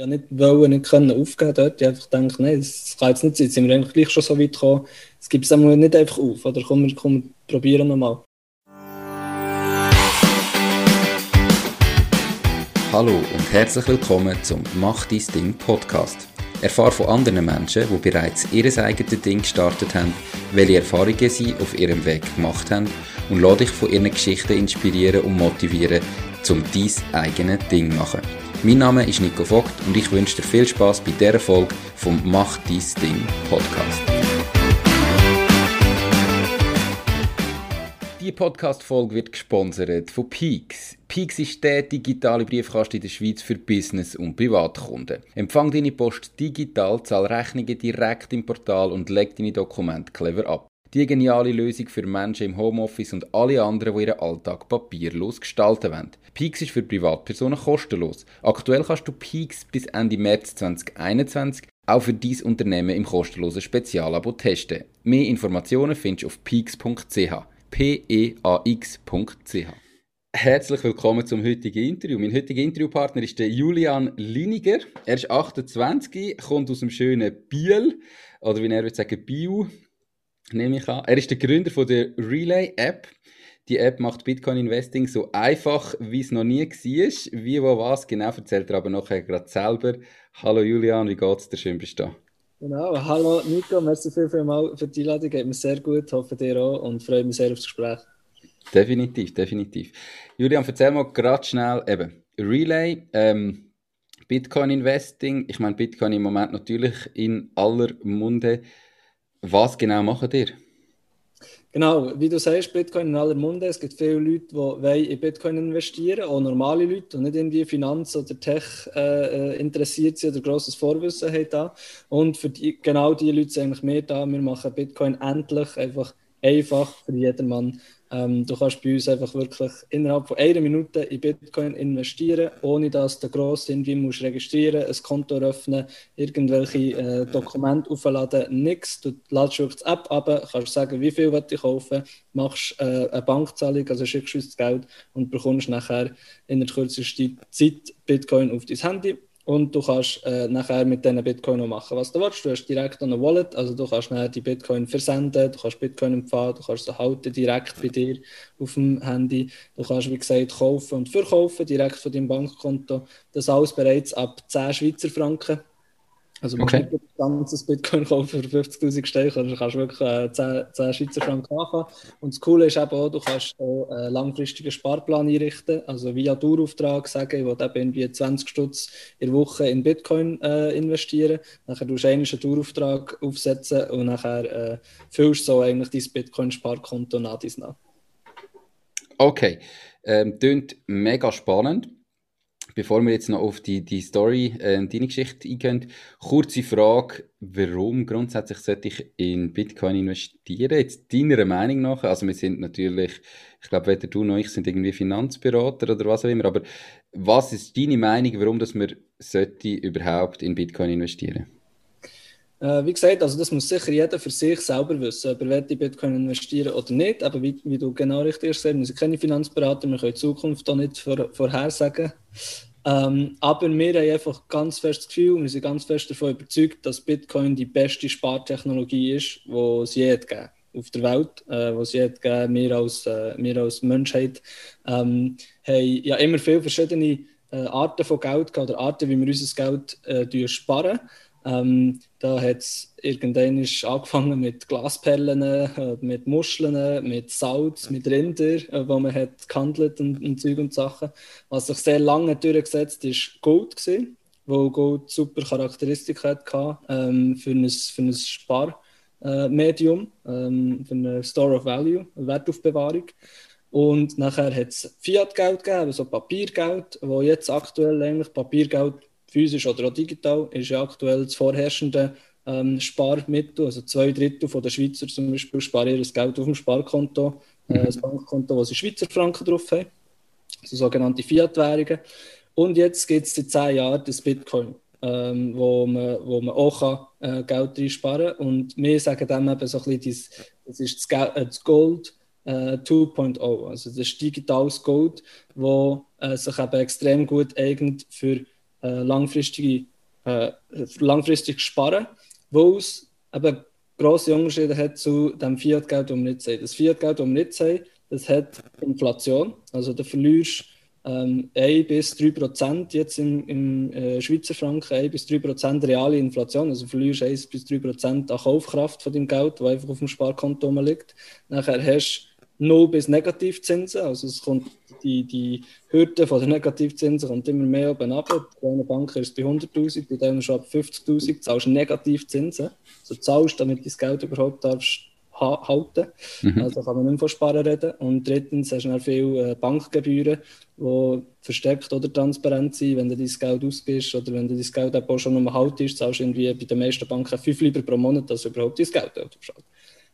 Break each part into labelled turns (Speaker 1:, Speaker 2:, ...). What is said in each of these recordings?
Speaker 1: ja nicht wollen, nicht können aufgeben dort. Ich einfach gedacht, nein, das kann jetzt nicht sein. Jetzt sind wir eigentlich gleich schon so weit gekommen. Es gibt es nicht einfach auf. Oder komm, wir, komm, probieren nochmal.
Speaker 2: Hallo und herzlich willkommen zum Mach dein Ding Podcast. Erfahre von anderen Menschen, die bereits ihr eigenes Ding gestartet haben, welche Erfahrungen sie auf ihrem Weg gemacht haben und lade dich von ihren Geschichten inspirieren und motivieren, um dein eigenes Ding zu machen. Mein Name ist Nico Vogt und ich wünsche dir viel Spaß bei dieser Folge vom Mach dein Ding Podcast. Die Podcast-Folge wird gesponsert von Peaks. Peaks ist der digitale Briefkasten in der Schweiz für Business- und Privatkunden. Empfang deine Post digital, zahl Rechnungen direkt im Portal und leg deine Dokumente clever ab. Die geniale Lösung für Menschen im Homeoffice und alle anderen, die ihren Alltag papierlos gestalten wollen. Peaks ist für Privatpersonen kostenlos. Aktuell kannst du Peaks bis Ende März 2021 auch für dein Unternehmen im kostenlosen Spezialabo testen. Mehr Informationen findest du auf peaks.ch. P-E-A-X.ch. Herzlich willkommen zum heutigen Interview. Mein heutiger Interviewpartner ist der Julian Liniger. Er ist 28, kommt aus dem schönen Biel, oder wie er würde sagen, Biu, nehme ich an. Er ist der Gründer von der Relay App. Die App macht Bitcoin Investing so einfach, wie es noch nie war. Wie, wo, was, genau erzählt er aber nachher gerade selber. Hallo Julian, wie geht's dir? Schön bist du da.
Speaker 1: Genau, hallo Nico, merci viel, viel mal für die Einladung, geht mir sehr gut, hoffe dir auch und freue mich sehr aufs Gespräch.
Speaker 2: Definitiv, definitiv. Julian, erzähl mal gerade schnell, eben, Relay, ähm, Bitcoin Investing, ich meine Bitcoin im Moment natürlich in aller Munde. Was genau macht ihr?
Speaker 1: Genau, wie du sagst, Bitcoin in aller Munde. Es gibt viele Leute, die in Bitcoin investieren auch normale Leute, die nicht irgendwie Finanz- oder Tech äh, äh, interessiert sind oder grosses Vorwissen haben. Da. Und für die, genau diese Leute sind eigentlich mehr da. Wir machen Bitcoin endlich einfach einfach für jedermann ähm, du kannst bei uns einfach wirklich innerhalb von einer Minute in Bitcoin investieren, ohne dass du gross irgendwie musst registrieren, ein Konto öffnen, irgendwelche äh, Dokumente aufladen, nichts. Du ladest wirklich die App ab, kannst sagen, wie viel du kaufen machst äh, eine Bankzahlung, also schickst uns das Geld und bekommst nachher in der kürzesten Zeit Bitcoin auf dein Handy und du kannst äh, nachher mit diesen Bitcoin noch machen, was du willst. Du hast direkt eine Wallet, also du kannst nachher die Bitcoin versenden, du kannst Bitcoin empfangen, du kannst sie halten direkt bei dir auf dem Handy. Du kannst, wie gesagt, kaufen und verkaufen direkt von deinem Bankkonto. Das alles bereits ab 10 Schweizer Franken. Also man okay. nicht ein ganzes Bitcoin kaufen für 50'000 Steine, sondern du kannst wirklich äh, 10, 10 Schweizer Franken anfangen. Und das Coole ist eben auch, du kannst auch einen äh, langfristigen Sparplan einrichten, also via Dauerauftrag sagen, ich will eben irgendwie 20 Stutz in der Woche in Bitcoin äh, investieren. Nachher tust du einen Dauerauftrag aufsetzen und nachher äh, füllst du so eigentlich dein Bitcoin-Sparkonto nach dies nach.
Speaker 2: Okay, ähm, klingt mega spannend. Bevor wir jetzt noch auf die, die Story, äh, deine Geschichte eingehen, kurze Frage, warum grundsätzlich sollte ich in Bitcoin investieren? Jetzt deiner Meinung nach, also wir sind natürlich, ich glaube weder du noch ich sind irgendwie Finanzberater oder was auch immer, aber was ist deine Meinung, warum dass man sollte überhaupt in Bitcoin investieren?
Speaker 1: Äh, wie gesagt, also das muss sicher jeder für sich selber wissen, ob er in Bitcoin investieren oder nicht. Aber wie, wie du genau richtig hast, wir sind keine Finanzberater, wir können die Zukunft da nicht vor, vorhersagen. Ähm, aber wir haben einfach ganz fest das Gefühl, wir sind ganz fest davon überzeugt, dass Bitcoin die beste Spartechnologie ist, die es je gegeben auf der Welt, äh, was je gegeben wir als, äh, wir als Menschheit ähm, haben ja immer viele verschiedene äh, Arten von Geld oder Arten, wie wir unser Geld äh, sparen. Ähm, da hat es irgendwann angefangen mit Glasperlen, äh, mit Muscheln, mit Salz, mit Rinder, äh, wo man hat gehandelt und, und Zeug und Sachen. Was sich sehr lange durchgesetzt ist Gold gewesen, wo Gold super Charakteristik hatte ähm, für ein, für ein Sparmedium, äh, ähm, für eine Store of Value, eine Wertaufbewahrung. Und nachher hat es Fiat-Geld gegeben, also Papiergeld, wo jetzt aktuell eigentlich Papiergeld physisch oder auch digital, ist ja aktuell das vorherrschende ähm, Sparmittel. Also zwei Drittel von der Schweizer zum Beispiel sparen ihr Geld auf dem Sparkonto, äh, mhm. das Bankkonto, wo sie Schweizer Franken drauf haben, also sogenannte Fiat-Währungen. Und jetzt gibt es seit zehn Jahren das Bitcoin, ähm, wo, man, wo man auch kann, äh, Geld reinsparen kann. Und wir sagen dem eben so ein bisschen, das, ist das, äh, das Gold äh, 2.0. Also das ist digitales Gold, das äh, sich eben extrem gut eignet für äh, langfristige, äh, langfristig sparen, wo es eben grosse Unterschiede hat zu dem Fiat-Geld, das wir nicht sehen. Das Fiat-Geld, das wir nicht sehen, das hat Inflation. Also du verlierst ähm, 1 bis 3 Prozent jetzt im, im äh, Schweizer Franken, 1 bis 3 Prozent reale Inflation. Also verlierst 1 bis 3 Prozent an Kaufkraft von deinem Geld, das einfach auf dem Sparkonto liegt. Nachher hast du 0 bis Negativzinsen. Also es kommt die, die Hürde von der Negativzinsen kommt immer mehr oben ab. Bei einer Bank ist es bei 100'000, bei denen schon ab 50'000 zahlst du Negativzinsen. Also zahlst, damit du das Geld überhaupt darfst halten. Mhm. Also kann man nicht mehr von Sparen reden. Und drittens hast du dann viele äh, Bankgebühren, die versteckt oder transparent sind. Wenn du dein Geld ausgibst oder wenn du dein Geld auch schon noch haltest, zahlst du irgendwie bei den meisten Banken fünf lieber pro Monat, als überhaupt dein Geld aufschaut.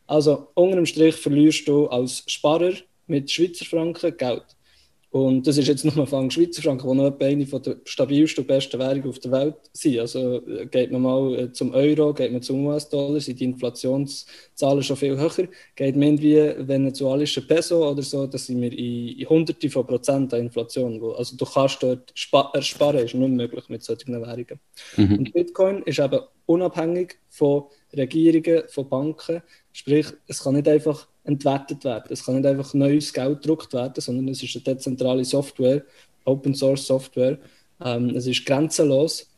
Speaker 1: Also unter dem Strich verlierst du als Sparer mit Schweizer Franken Geld. Und das ist jetzt nur von Schweizer Franken, die noch eine der stabilsten und besten Währungen auf der Welt sind. Also äh, geht man mal äh, zum Euro, geht man zum US-Dollar, sind die Inflationszahlen schon viel höher. Geht man irgendwie venezuelische Peso oder so, da sind wir in, in Hunderte von Prozent an Inflation. Also du kannst dort ersparen, ist nicht möglich mit solchen Währungen. Mhm. Und Bitcoin ist eben unabhängig von Regierungen, von Banken. Sprich, es kann nicht einfach entwertet werden. Es kann nicht einfach neues Geld gedruckt werden, sondern es ist eine dezentrale Software, Open Source Software. Ähm, es ist grenzenlos.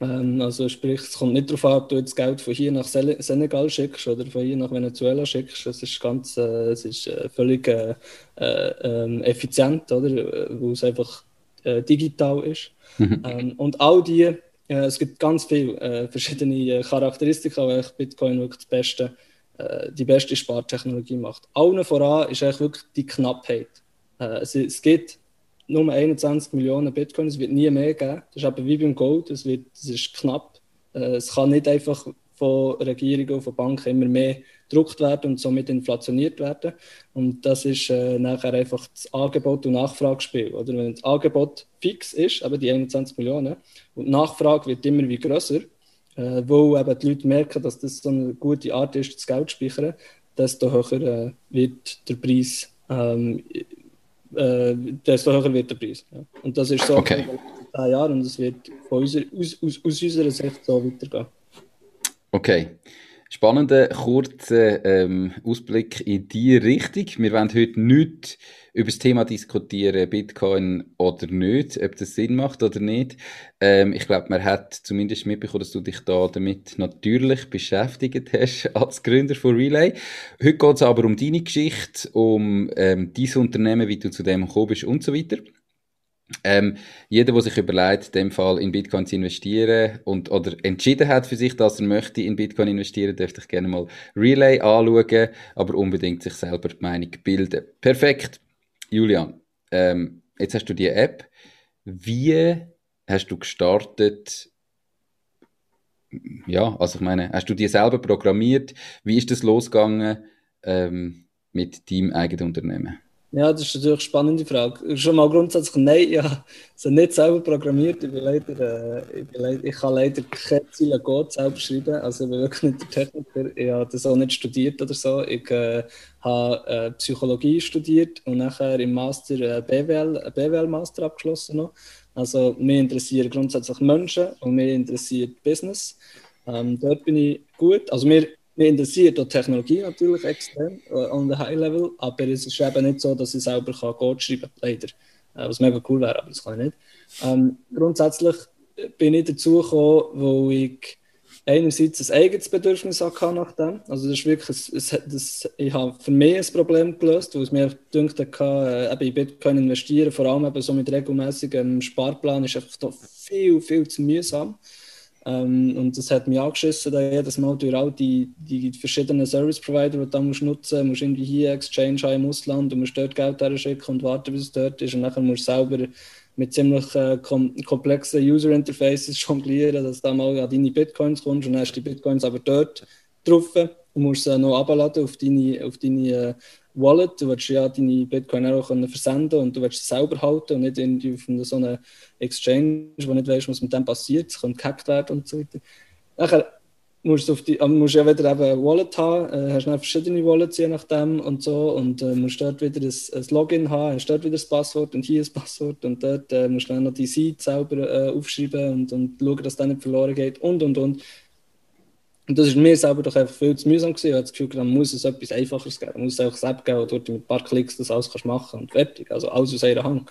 Speaker 1: Ähm, also sprich, es kommt nicht darauf an, ob du jetzt Geld von hier nach Senegal schickst oder von hier nach Venezuela schickst. Es ist ganz, äh, es ist äh, völlig äh, äh ähm, effizient, oder? Wo es einfach äh, digital ist. Mhm. Ähm, und all die, äh, es gibt ganz viele verschiedene Charakteristika, welche Bitcoin wirklich das Beste äh, die beste Spartechnologie macht. Allen voran ist eigentlich wirklich die Knappheit. Äh, es, es gibt nur 21 Millionen Bitcoin, es wird nie mehr geben. Das ist aber wie beim Gold, es, wird, es ist knapp. Äh, es kann nicht einfach von Regierungen und von Banken immer mehr gedruckt werden und somit inflationiert werden. Und das ist äh, nachher einfach das Angebot- und Nachfragespiel. Oder wenn das Angebot fix ist, aber die 21 Millionen, und die Nachfrage wird immer wie größer, äh, wo eben die Leute merken, dass das so eine gute Art ist, das Geld zu speichern, desto höher äh, wird der Preis. Ähm, äh, desto höher wird der Preis. Ja. Und das ist so
Speaker 2: okay.
Speaker 1: 10 Jahren und es wird von unserer, aus, aus, aus unserer Sicht so weitergehen.
Speaker 2: Okay. Spannender, kurzer ähm, Ausblick in die Richtung. Wir wollen heute nicht über das Thema diskutieren, Bitcoin oder nicht, ob das Sinn macht oder nicht. Ähm, ich glaube, man hat zumindest mitbekommen, dass du dich da damit natürlich beschäftigt hast als Gründer von Relay. Heute geht es aber um deine Geschichte, um ähm, dein Unternehmen, wie du zu dem gekommen bist und so weiter. Ähm, jeder, der sich überlegt, in dem Fall in Bitcoin zu investieren und oder entschieden hat für sich, dass er möchte in Bitcoin investieren, dürfte ich gerne mal Relay anschauen, aber unbedingt sich selber die Meinung bilden. Perfekt. Julian, ähm, jetzt hast du die App. Wie hast du gestartet? Ja, also ich meine, hast du die selber programmiert? Wie ist das losgegangen ähm, mit deinem eigenen Unternehmen?
Speaker 1: Ja, das ist natürlich eine spannende Frage. Schon mal grundsätzlich, nein, ja, sie nicht selber programmiert. Ich, bin leider, äh, ich, bin leider, ich kann leider keine Ziele Code selber schreiben. Also ich bin wirklich nicht der Techniker. Ich habe das auch nicht studiert oder so. Ich äh, habe äh, Psychologie studiert und nachher im Master äh, BWL, BWL Master abgeschlossen noch. Also mir interessieren grundsätzlich Menschen und mir interessiert Business. Ähm, dort bin ich gut. Also mir mir interessiert die Technologie natürlich extrem äh, on the high level, aber es ist eben nicht so, dass ich selber kann Code schreiben kann, leider. Äh, was mega cool wäre, aber das kann ich nicht. Ähm, grundsätzlich bin ich dazu gekommen, wo ich einerseits ein eigenes Bedürfnis hatte nach dem. Also das ist wirklich, ein, das, ich habe für mich ein Problem gelöst, wo es mir gedacht hat, äh, eben in Bitcoin investieren, vor allem eben so mit regelmäßigem Sparplan, ist einfach viel, viel zu mühsam. Ähm, und das hat mich angeschissen, da jedes Mal durch all die, die verschiedenen Service Provider, die du da musst nutzen musst, irgendwie hier Exchange haben im Ausland und musst dort Geld schicken und warten, bis es dort ist. Und dann musst du selber mit ziemlich äh, kom komplexen User Interfaces jonglieren, dass du da mal an deine Bitcoins kommst und dann hast du die Bitcoins aber dort drauf und musst sie noch abladen auf deine, auf deine äh, Wallet. Du willst ja deine Bitcoin auch können versenden und du willst sie selber halten und nicht irgendwie auf so einer Exchange, wo nicht weißt, was mit dem passiert. Es könnte gehackt werden und so weiter. Nachher musst du, die, musst ja wieder eben ein Wallet haben, äh, hast dann verschiedene Wallets je nachdem und so und äh, musst dort wieder ein, ein, Login haben, hast dort wieder das Passwort und hier ein Passwort und dort äh, musst du dann noch die Seite selber äh, aufschreiben und, und schauen, dass das nicht verloren geht und und und. Und das ist mir selber doch einfach viel zu mühsam gewesen. Ich habe das Gefühl, dann muss es etwas Einfacheres geben. Man muss einfach eine App geben, wo du mit ein paar Klicks das alles kannst machen und fertig. Also alles aus einer Hand.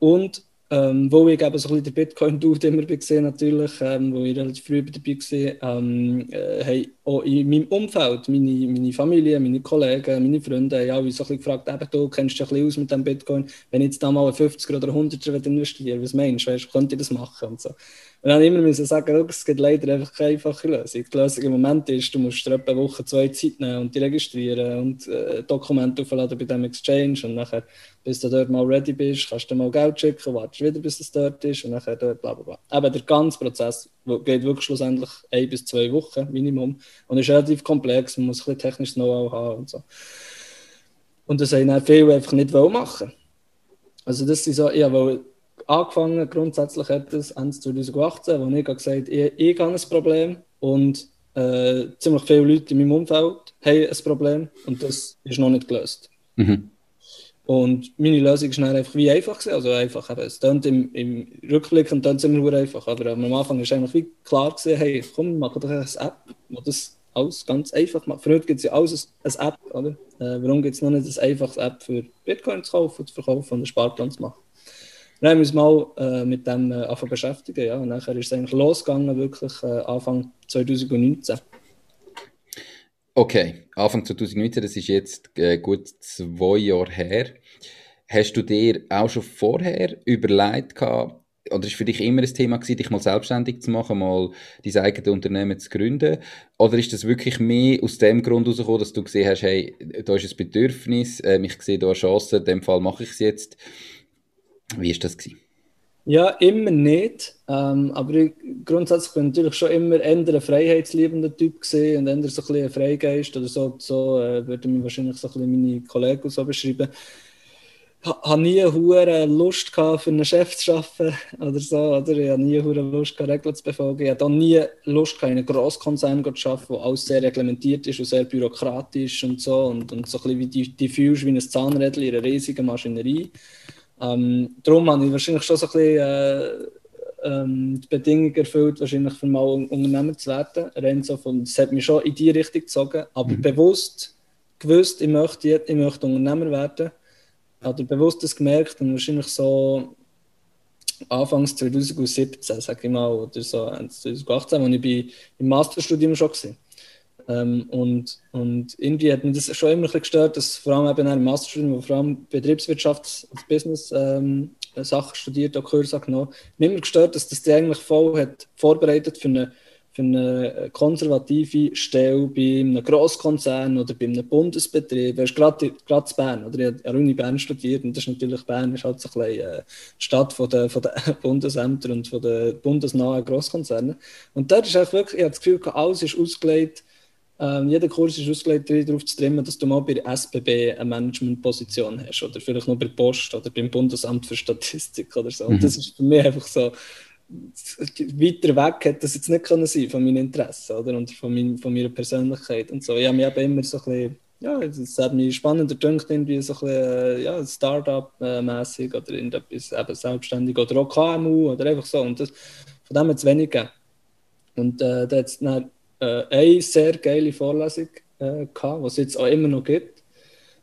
Speaker 1: Und ähm, wo ich eben so ein bisschen den Bitcoin-Dude immer gesehen natürlich, ähm, wo ich relativ früh dabei war, ähm, äh, hey, auch in meinem Umfeld, meine, meine Familie, meine Kollegen, meine Freunde, haben alle so ein bisschen gefragt, eben, du kennst dich ein bisschen aus mit dem Bitcoin, wenn ich jetzt da mal einen 50er oder 100er investiere, was meinst du, weißt, könnte ich das machen und so. Und dann immer müssen sagen, es gibt leider einfach keine einfache Lösung. Die Lösung im Moment ist, du musst dir eine Woche, zwei Zeit nehmen und die registrieren und äh, Dokumente aufladen bei dem Exchange und nachher, bis du dort mal ready bist, kannst du mal Geld schicken, wartest wieder, bis es dort ist und nachher dort bla bla bla. Aber der ganze Prozess geht wirklich schlussendlich ein bis zwei Wochen Minimum und ist relativ komplex, man muss ein bisschen technisches Know-how haben und so. Und das haben dann viele einfach nicht machen Also das ist so, ja, weil angefangen, grundsätzlich hat es Ende 2018, wo ich gesagt habe, ich, ich habe ein Problem und äh, ziemlich viele Leute in meinem Umfeld haben ein Problem und das ist noch nicht gelöst. Mhm. Und meine Lösung war einfach wie einfach. Gewesen. Also einfach, eben, es klingt im, im Rückblick und es immer nur einfach. Aber am Anfang war eigentlich wie klar gewesen, hey, komm, mach doch eine App, wo das alles ganz einfach macht. Für heute gibt es ja alles eine App, oder? Äh, warum gibt es noch nicht eine einfache App für Bitcoin zu kaufen, zu verkaufen und einen Sparplan zu machen? Dann haben wir uns mal äh, mit dem äh, beschäftigen. Ja. Und nachher ist es eigentlich losgegangen, wirklich äh, Anfang 2019.
Speaker 2: Okay, Anfang 2019, das ist jetzt äh, gut zwei Jahre her. Hast du dir auch schon vorher überlegt gehabt, oder ist für dich immer ein Thema gewesen, dich mal selbstständig zu machen, mal dein eigenes Unternehmen zu gründen? Oder ist das wirklich mehr aus dem Grund herausgekommen, dass du gesehen hast, hey, da ist ein Bedürfnis, äh, ich sehe da eine Chance, in dem Fall mache ich es jetzt. Wie war das? Gewesen?
Speaker 1: Ja, immer nicht. Ähm, aber ich, grundsätzlich bin ich natürlich schon immer eher ein freiheitsliebender Typ gesehen und eher so ein ein Freigeist oder so. So äh, würden mir wahrscheinlich so ein meine Kollegen so beschreiben. Ich habe nie eine Lust gehabt, für einen Chef zu arbeiten oder so. Oder? Ich habe nie eine Lust gehabt, Regeln zu befolgen. Ich habe auch nie Lust gehabt, in einem Grosskonzern zu arbeiten, wo alles sehr reglementiert ist und sehr bürokratisch und so. Und, und so ein bisschen wie fühlst wie ein Zahnrädchen in einer riesigen Maschinerie. Ähm, darum habe ich wahrscheinlich schon so ein bisschen äh, ähm, die Bedingungen erfüllt, wahrscheinlich für mal Unternehmer zu werden. Von, das hat mich schon in die Richtung gezogen, aber mhm. bewusst gewusst, ich möchte, ich möchte Unternehmer werden. Oder bewusst das gemerkt und wahrscheinlich so Anfangs 2017, sage ich mal, oder so 2018, als ich im Masterstudium schon war. Ähm, und, und irgendwie hat mich das schon immer ein bisschen gestört, dass vor allem eben im Masterstudium, wo vor allem Betriebswirtschaft und Business ähm, Sachen studiert, auch Kurse genommen, mich immer gestört, dass das die eigentlich voll hat vorbereitet für eine, für eine konservative Stelle bei einem Grosskonzern oder bei einem Bundesbetrieb. Du gerade gerade in Bern, oder? Ich habe an der Uni Bern studiert und das ist natürlich Bern ist halt so ein bisschen, äh, die Stadt von der, von der Bundesämter und von den bundesnahen Grosskonzernen. Und dort ist eigentlich wirklich, ich habe das Gefühl, alles ist ausgelegt ähm, jeder Kurs ist ausgelegt darauf zu trimmen, dass du mal bei der SBB eine Managementposition hast oder vielleicht noch bei der Post oder beim Bundesamt für Statistik oder so. Mhm. Und das ist für mich einfach so, weiter weg hätte das jetzt nicht können sein von meinen Interessen oder? und von, mein, von meiner Persönlichkeit und so. Ich habe mich eben immer so ein bisschen, ja, es hat mich spannender gedacht, irgendwie so ein bisschen, äh, ja, Start-up-mäßig oder irgendetwas eben selbstständig oder auch KMU oder einfach so. Und das, von dem hat es wenig gegeben. Und äh, da hat es äh, eine sehr geile Vorlesung äh, gehabt, was es jetzt auch immer noch gibt.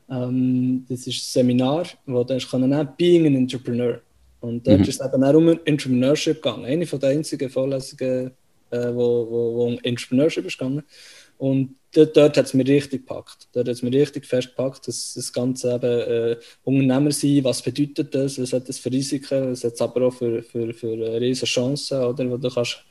Speaker 1: Ähm, das ist ein Seminar, wo du nennen Being an Entrepreneur. Und dort mhm. ist es eben auch um Entrepreneurship gegangen. Eine von den einzigen Vorlesungen, äh, wo, wo, wo um Entrepreneurship ist gegangen. Und dort, dort hat es mich richtig gepackt. Dort hat es mich richtig festgepackt, dass das Ganze eben äh, Unternehmer sein, was bedeutet das, was hat das für Risiken, was hat es aber auch für, für, für riesige Chancen, oder, wo du kannst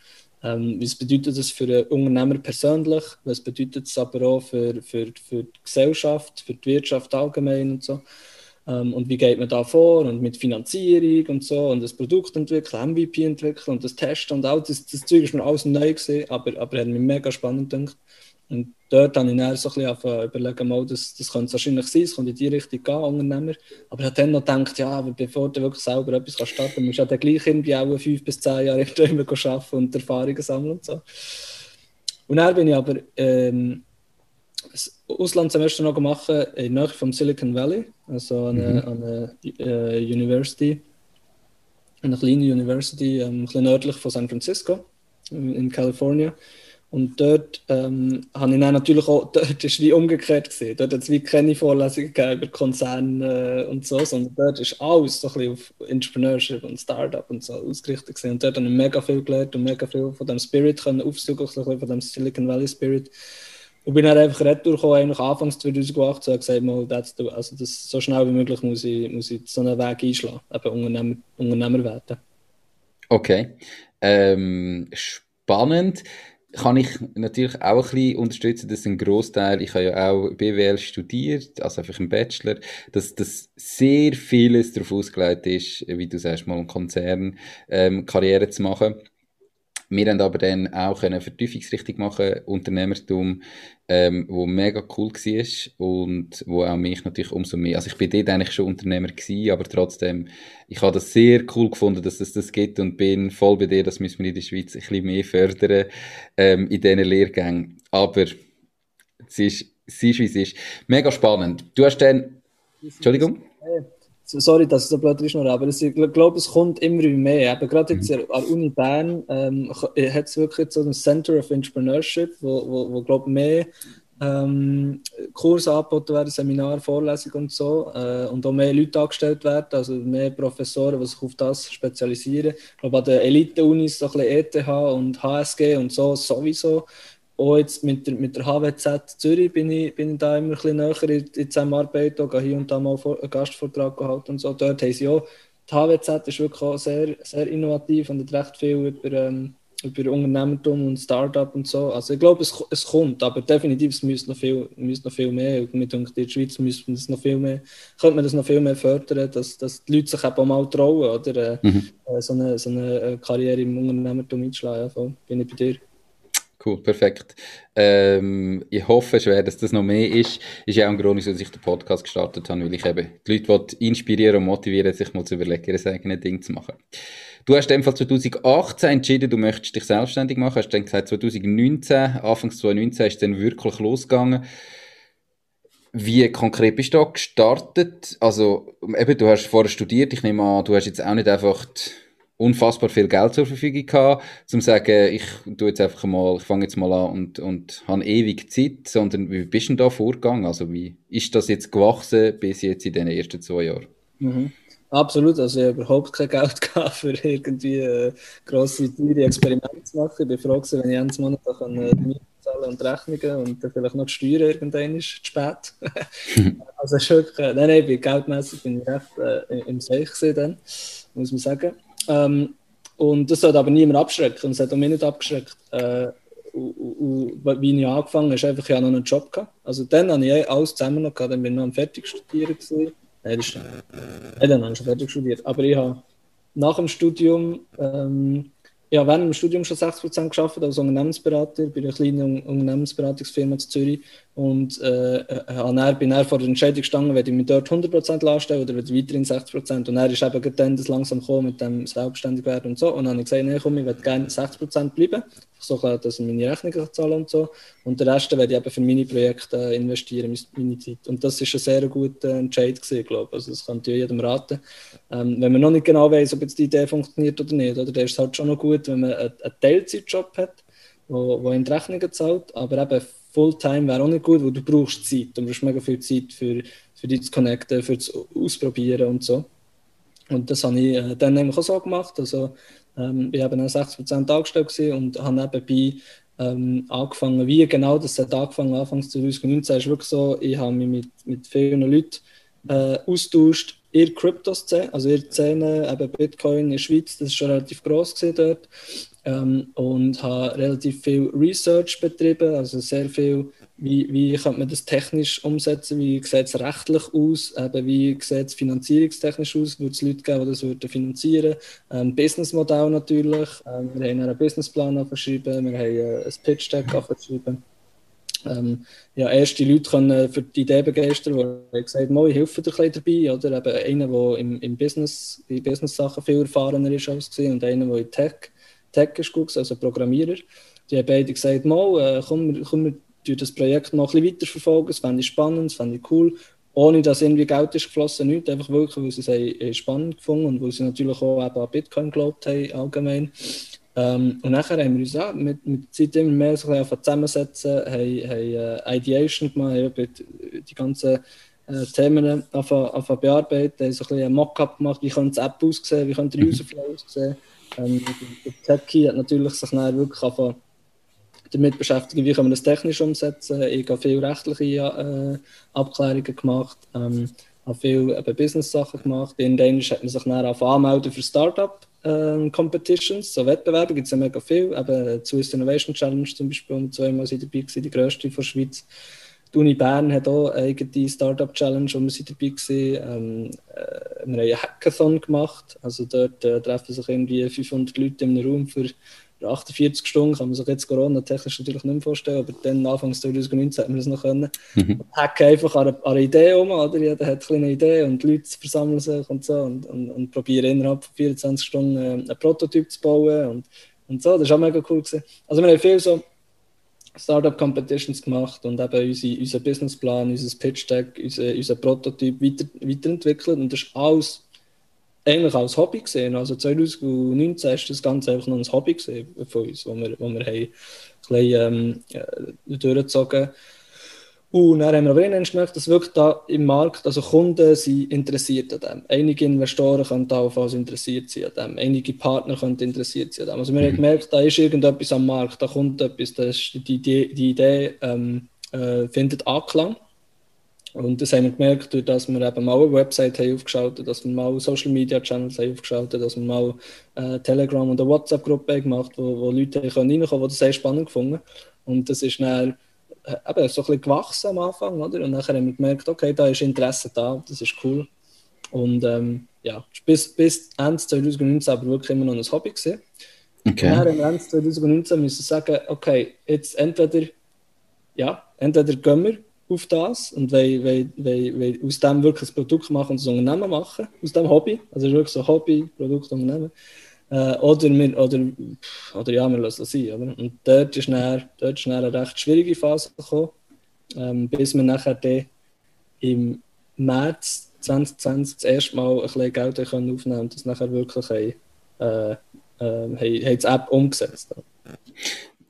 Speaker 1: ähm, was bedeutet das für einen Unternehmer persönlich? Was bedeutet es aber auch für, für, für die Gesellschaft, für die Wirtschaft allgemein und so? Ähm, und wie geht man da vor? Und mit Finanzierung und so und das Produkt entwickeln, MVP entwickeln und das Testen und all das, das Zeug ist mir alles neu gesehen, aber, aber hat mich mega spannend gedacht. Und dort habe ich dann so ein bisschen überlegen, mal, das, das könnte es wahrscheinlich sein, es könnte in die Richtung gehen, Unternehmer. Aber ich habe dann noch gedacht, ja, aber bevor du wirklich selber etwas kannst starten kannst, musst du ja dann gleich irgendwie auch fünf bis zehn Jahre immer arbeiten und Erfahrungen sammeln und so. Und dann bin ich aber ähm, das Auslandssemester noch gemacht in der Nähe vom Silicon Valley, also an einer mhm. eine, äh, University, eine kleine University, ähm, ein bisschen nördlich von San Francisco in, in Kalifornien. Und dort ähm, habe ich dann natürlich auch, dort ist wie umgekehrt gesehen. Dort hat es wie keine Vorlesungen über Konzerne äh, und so, sondern dort ist alles so ein bisschen auf Entrepreneurship und Startup und so ausgerichtet gewesen. Und dort habe ich mega viel gelernt und mega viel von dem Spirit können aufsuchen, so von dem Silicon Valley Spirit. Und bin dann einfach retour gekommen, eigentlich Anfangs 2018 und gesagt, mal, das, also das, so schnell wie möglich muss ich, muss ich so einen Weg einschlagen, eben Unternehmer, Unternehmer werden.
Speaker 2: Okay. Ähm, spannend kann ich natürlich auch ein bisschen unterstützen, dass ein Großteil, ich habe ja auch BWL studiert, also einfach im Bachelor, dass das sehr vieles darauf ausgelegt ist, wie du sagst, mal einen Konzern ähm, Karriere zu machen. Wir haben aber dann auch eine Vertiefungsrichtung machen, Unternehmertum, ähm, wo mega cool war und wo auch mich natürlich umso mehr, also ich bin dort eigentlich schon Unternehmer gewesen, aber trotzdem, ich habe das sehr cool gefunden, dass es das gibt und bin voll bei dir, das müssen wir in der Schweiz ein bisschen mehr fördern ähm, in diesen Lehrgängen. Aber es ist, es ist, wie es ist. Mega spannend. Du hast dann, Entschuldigung?
Speaker 1: Sorry, dass es so blöd ist, aber ich glaube, es kommt immer mehr. Eben gerade jetzt mhm. an der Uni Bern ähm, hat es wirklich so ein Center of Entrepreneurship, wo, wo, wo glaube mehr ähm, Kurse angeboten werden, Seminare, Vorlesungen und so, äh, und auch mehr Leute angestellt werden, also mehr Professoren, die sich auf das spezialisieren. Ich glaube, an den Elite-Unis, so ein bisschen ETH und HSG und so sowieso, auch jetzt mit der, mit der HWZ Zürich bin ich, bin ich da immer ein bisschen näher in, in Zusammenarbeit, auch hier und da mal einen Gastvortrag gehalten und so. Dort haben sie auch, die HWZ ist wirklich auch sehr, sehr innovativ und hat recht viel über, ähm, über Unternehmertum und Startup und so. Also ich glaube, es, es kommt, aber definitiv es müsste noch viel, müsste noch viel mehr. Und mit in der Schweiz müsste das noch viel mehr, könnte man das noch viel mehr fördern, dass, dass die Leute sich eben auch mal trauen, oder äh, mhm. Äh, so, eine, so eine äh, Karriere im Unternehmertum einzuschlagen. Ja, voll. Bin ich bei dir.
Speaker 2: Cool, perfekt. Ähm, ich hoffe schwer, dass das noch mehr ist. Ist ja auch ein Grund, wieso ich den Podcast gestartet habe, weil ich eben die Leute inspirieren und motivieren, sich mal zu überlegen, ihr eigenes Ding zu machen. Du hast in 2018 entschieden, du möchtest dich selbstständig machen. Hast dann gesagt, 2019, Anfangs 2019 ist dann wirklich losgegangen. Wie konkret bist du da gestartet? Also, eben, du hast vorher studiert. Ich nehme an, du hast jetzt auch nicht einfach die unfassbar viel Geld zur Verfügung gehabt, zum zu sagen, ich tu jetzt einfach mal, ich fange jetzt mal an und, und habe ewig Zeit, sondern wie bist du denn da vorgegangen? Also wie ist das jetzt gewachsen bis jetzt in den ersten zwei Jahren?
Speaker 1: Mhm. Absolut, also ich habe überhaupt kein Geld gehabt, für irgendwie äh, grosse, teure Experimente zu machen. Ich bin froh gewesen, wenn ich jeden Monat auch kann, äh, Miete zahlen und Rechnungen und dann vielleicht noch die Steuern irgendwann ist zu spät. also ist wirklich, äh, nein, nein, geldmässig bin ich recht äh, im Seich dann, muss man sagen. Ähm, und das sollte aber niemand abschrecken. Und es hat auch mich nicht abgeschreckt. Äh, wie ich angefangen habe, einfach, ich noch einen Job gehabt. Also dann habe ich alles zusammen noch gehabt, dann bin ich noch am fertig studieren gewesen. Nein, das ist, äh, dann habe ich schon fertig studiert. Aber ich habe nach dem Studium ähm, ja, während dem Studium schon 60% geschafft als Unternehmensberater bei einer kleinen Unternehmensberatungsfirma in Zürich und äh, äh, bin dann vor der Entscheidung gestanden, werde ich mich dort 100% anstellen oder werde weiterhin 60% und er ist eben dann das langsam gekommen mit dem selbstständig werden und so. Und dann habe ich gesagt, nee, komm, ich werde gerne 60% bleiben, so dass ich meine Rechnungen zahlen und so. Und den Rest werde ich eben für meine Projekte investieren, meine Zeit. Und das ist ein sehr guter Entscheid gewesen, glaube ich, also das kann ich jedem raten. Ähm, wenn man noch nicht genau weiß, ob jetzt die Idee funktioniert oder nicht, oder, dann ist es halt schon noch gut, wenn man einen, Teilzeitjob hat, wo, wo in die Rechnungen zahlt, aber eben Fulltime wäre auch nicht gut, weil du brauchst Zeit. Du brauchst mega viel Zeit für, für dich zu connecten, für das Ausprobieren und so. Und das habe ich äh, dann nämlich auch so gemacht. Also, ähm, ich habe dann 60% angestellt und habe nebenbei ähm, angefangen, wie genau das hat angefangen, Anfangs 2019 ist wirklich so, ich habe mich mit, mit vielen Leuten äh, austauscht, ihr Kryptoszene, also ihr Szene, eben Bitcoin in der Schweiz, das ist schon relativ groß dort. Ähm, und habe relativ viel Research betrieben, also sehr viel, wie, wie könnte man das technisch umsetzen, wie sieht es rechtlich aus, eben wie sieht es finanzierungstechnisch aus, würde es Leute geben, die das würden finanzieren. Ähm, Businessmodell natürlich, ähm, wir haben einen Businessplan aufgeschrieben, wir haben äh, ein Pitch-Deck aufgeschrieben. Ähm, ja, erste Leute können für die Idee begeistern, die gesagt haben, ich helfe dir ein dabei. Oder eben einer, der im, im Business, in Business-Sachen viel erfahrener ist als und einer, der in Tech Tech ist gut, also Programmierer. Die haben beide gesagt, mal, äh, komm, komm, wir tun das Projekt noch ein bisschen weiterverfolgen, das fände ich spannend, das fände ich cool, ohne dass irgendwie Geld ist geflossen, nicht, einfach wirklich, weil sie es haben, spannend gefunden und weil sie natürlich auch eben an Bitcoin geglaubt haben, allgemein. Ähm, und nachher haben wir uns ja, mit, mit der Zeit immer mehr so ein bisschen zusammensetzen, haben, haben uh, Ideation gemacht, haben die ganzen äh, Themen anfangen bearbeiten, haben so ein bisschen ein Mockup gemacht, wie könnte die App aussehen, wie könnte der Userflow aussehen. Ähm, der Techie hat natürlich sich dann wirklich anfangen damit beschäftigt, wie können wir das technisch umsetzen. Ich habe viele rechtliche äh, Abklärungen gemacht, ähm, habe viele Business-Sachen gemacht. In Dänisch hat man sich dann anmelden für Startup-Competitions, ähm, so Wettbewerbe gibt es ja mega viel. Eben Swiss Innovation Challenge zum Beispiel, um zweimal dabei gewesen, die grösste von der Schweiz. Die Uni Bern hat auch eine eigene Startup Challenge, wo wir dabei waren. Ähm, äh, wir haben einen Hackathon gemacht. Also dort äh, treffen sich irgendwie 500 Leute in einem Raum für 48 Stunden kann man sich jetzt Corona-technisch natürlich nicht mehr vorstellen, aber dann Anfangs 2019 hat man das noch können. Mhm. Hacken einfach an einer, an einer Idee um, oder? Jeder hat eine Idee und die Leute versammeln sich und so und, und, und probieren innerhalb von 24 Stunden äh, einen Prototyp zu bauen und, und so. Das war auch mega cool. Gewesen. Also wir haben viel so Startup-Competitions gemacht und eben unsere, unseren Businessplan, unser Pitch-Deck, unser, unser Prototyp weiter, weiterentwickelt und das ist alles eigentlich als Hobby gesehen. Also 2019 ist das Ganze einfach noch ein Hobby gesehen von uns, wo wir, wo wir haben ein bisschen, ähm, durchgezogen und dann haben wir aber irgendwann gemerkt, dass wirklich da im Markt, also Kunden sind interessiert an dem. Einige Investoren können da auf interessiert sein an dem. Einige Partner können interessiert sein an dem. Also wir mhm. haben gemerkt, da ist irgendetwas am Markt, da kommt etwas, das die, die, die Idee ähm, äh, findet Anklang. Und das haben wir gemerkt, durch dass wir eben mal eine Website haben aufgeschaltet, dass wir mal Social Media Channels haben aufgeschaltet, dass wir mal äh, Telegram und eine WhatsApp-Gruppe gemacht wo, wo Leute reinkommen können, die das sehr spannend gefunden Und das ist dann äh, eben so ein bisschen gewachsen am Anfang, oder? Und nachher haben wir gemerkt, okay, da ist Interesse da, das ist cool. Und ähm, ja, bis, bis Ende 2019 aber wirklich immer noch ein Hobby gesehen. Okay. Und dann wir Ende 2019 müssen sagen, okay, jetzt entweder, ja, entweder gehen wir auf das und wollen, wollen, wollen, wollen aus dem wirklich ein Produkt machen und ein Unternehmen machen, aus dem Hobby, also wirklich so Hobby, Produkt, Unternehmen. Äh, oder, wir, oder, oder ja, wir lassen es sein. Oder? Und dort ist, dann, dort ist dann eine recht schwierige Phase gekommen, ähm, bis wir nachher dann im März 2020 das erste Mal ein bisschen Geld aufnehmen können und das nachher wirklich haben, äh, äh, haben, haben die App umgesetzt.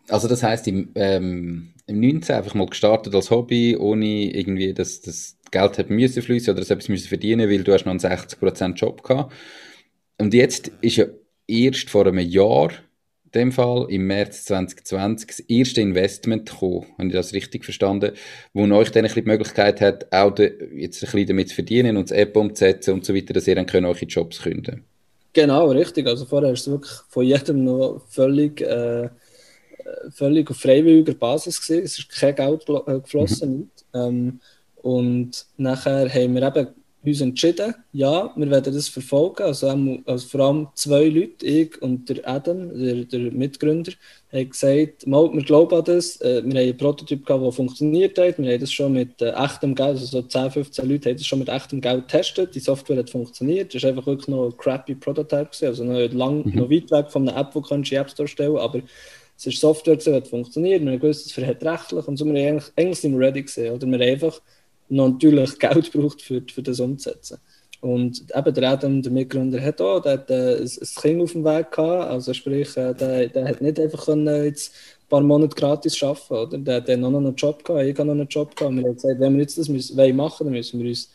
Speaker 2: Also das heisst, im, ähm, im 19 einfach mal gestartet als Hobby, ohne irgendwie, dass das Geld hat müssen fließen oder dass etwas müssen verdienen, weil du hast noch einen 60% Job gehabt. Und jetzt ist ja erst vor einem Jahr, in dem Fall im März 2020, das erste Investment gekommen, habe ich das richtig verstanden, wo euch dann ein bisschen die Möglichkeit hat, auch de, jetzt ein bisschen damit zu verdienen und das App umzusetzen und so weiter, dass ihr dann können eure Jobs künden
Speaker 1: Genau, richtig. Also vorher ist es wirklich von jedem noch völlig, äh, völlig auf freiwilliger Basis gewesen. Es ist kein Geld äh, geflossen. Mhm. Ähm, und nachher haben wir eben uns entschieden, ja, wir werden das verfolgen. Also, also vor allem zwei Leute, ich und der Adam, der, der Mitgründer, haben gesagt, mal, wir glauben an das. Äh, wir haben einen Prototyp gehabt, der funktioniert hat. Wir haben das schon mit äh, echtem Geld, also so 10, 15 Leute haben das schon mit echtem Geld getestet. Die Software hat funktioniert. Das war einfach wirklich noch ein crappy Prototype, gewesen, also noch, lang, mhm. noch weit weg von einer App, die du in die App Store stellen aber es ist Software, die funktioniert. Wir haben gewusst, es verhält rechtlich und so. Wir eigentlich, eigentlich sind ready gesehen. Oder wir haben einfach natürlich Geld braucht, für, für das umzusetzen. Und eben der Adam, der Mitgründer, hat auch der hat, äh, ein, Kind auf dem Weg gehabt. Also sprich, äh, der, der hat nicht einfach können, jetzt ein paar Monate gratis arbeiten oder? Der hat noch einen Job gehabt, ich habe noch einen Job gehabt. Und wir haben gesagt, wenn wir jetzt das müssen, machen, dann müssen wir uns,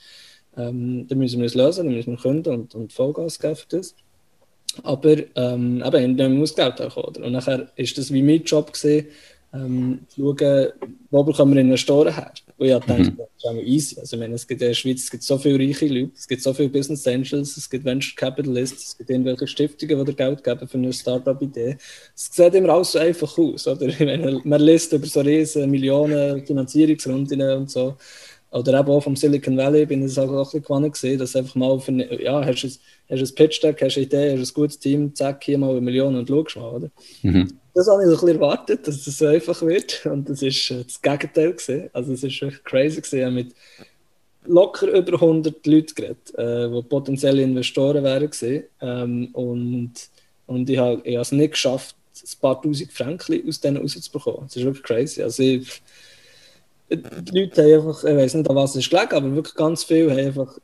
Speaker 1: ähm, dann müssen wir uns lösen, dann müssen wir künden und, und Vollgas geben für das. Aber ähm, eben, dann muss Geld auch kommen. Oder? Und nachher ist das wie mein Job gesehen, ähm, zu schauen, wo bekommen wir Investoren her. Und ich dachte, mhm. das ist auch easy. Also, ich meine, es gibt in der Schweiz es gibt so viele reiche Leute, es gibt so viele Business Angels, es gibt Venture Capitalists, es gibt irgendwelche Stiftungen, die Geld geben für eine Startup-Idee. Es sieht immer alles so einfach aus. Oder? Ich meine, man liest über so riesen Millionen Finanzierungsrunden und so. Oder eben auch vom Silicon Valley bin ich auch ein bisschen gewonnen gesehen, dass einfach mal, für, ja, hast du ein, ein Pitch-Deck, hast eine Idee, hast ein gutes Team, zack, hier mal eine Million und schaust mal, oder? Mhm. Das habe ich so ein bisschen erwartet, dass es so einfach wird. Und das ist äh, das Gegenteil gesehen. Also es ist echt crazy gesehen mit locker über 100 Leuten geredet, äh, die potenzielle Investoren wären. Ähm, und, und ich habe ich es nicht geschafft, ein paar tausend Franken aus denen rauszubekommen. Das ist wirklich crazy. Also ich, die Leute haben einfach, ich weiß nicht, an was es gelegen, aber wirklich ganz viel haben einfach,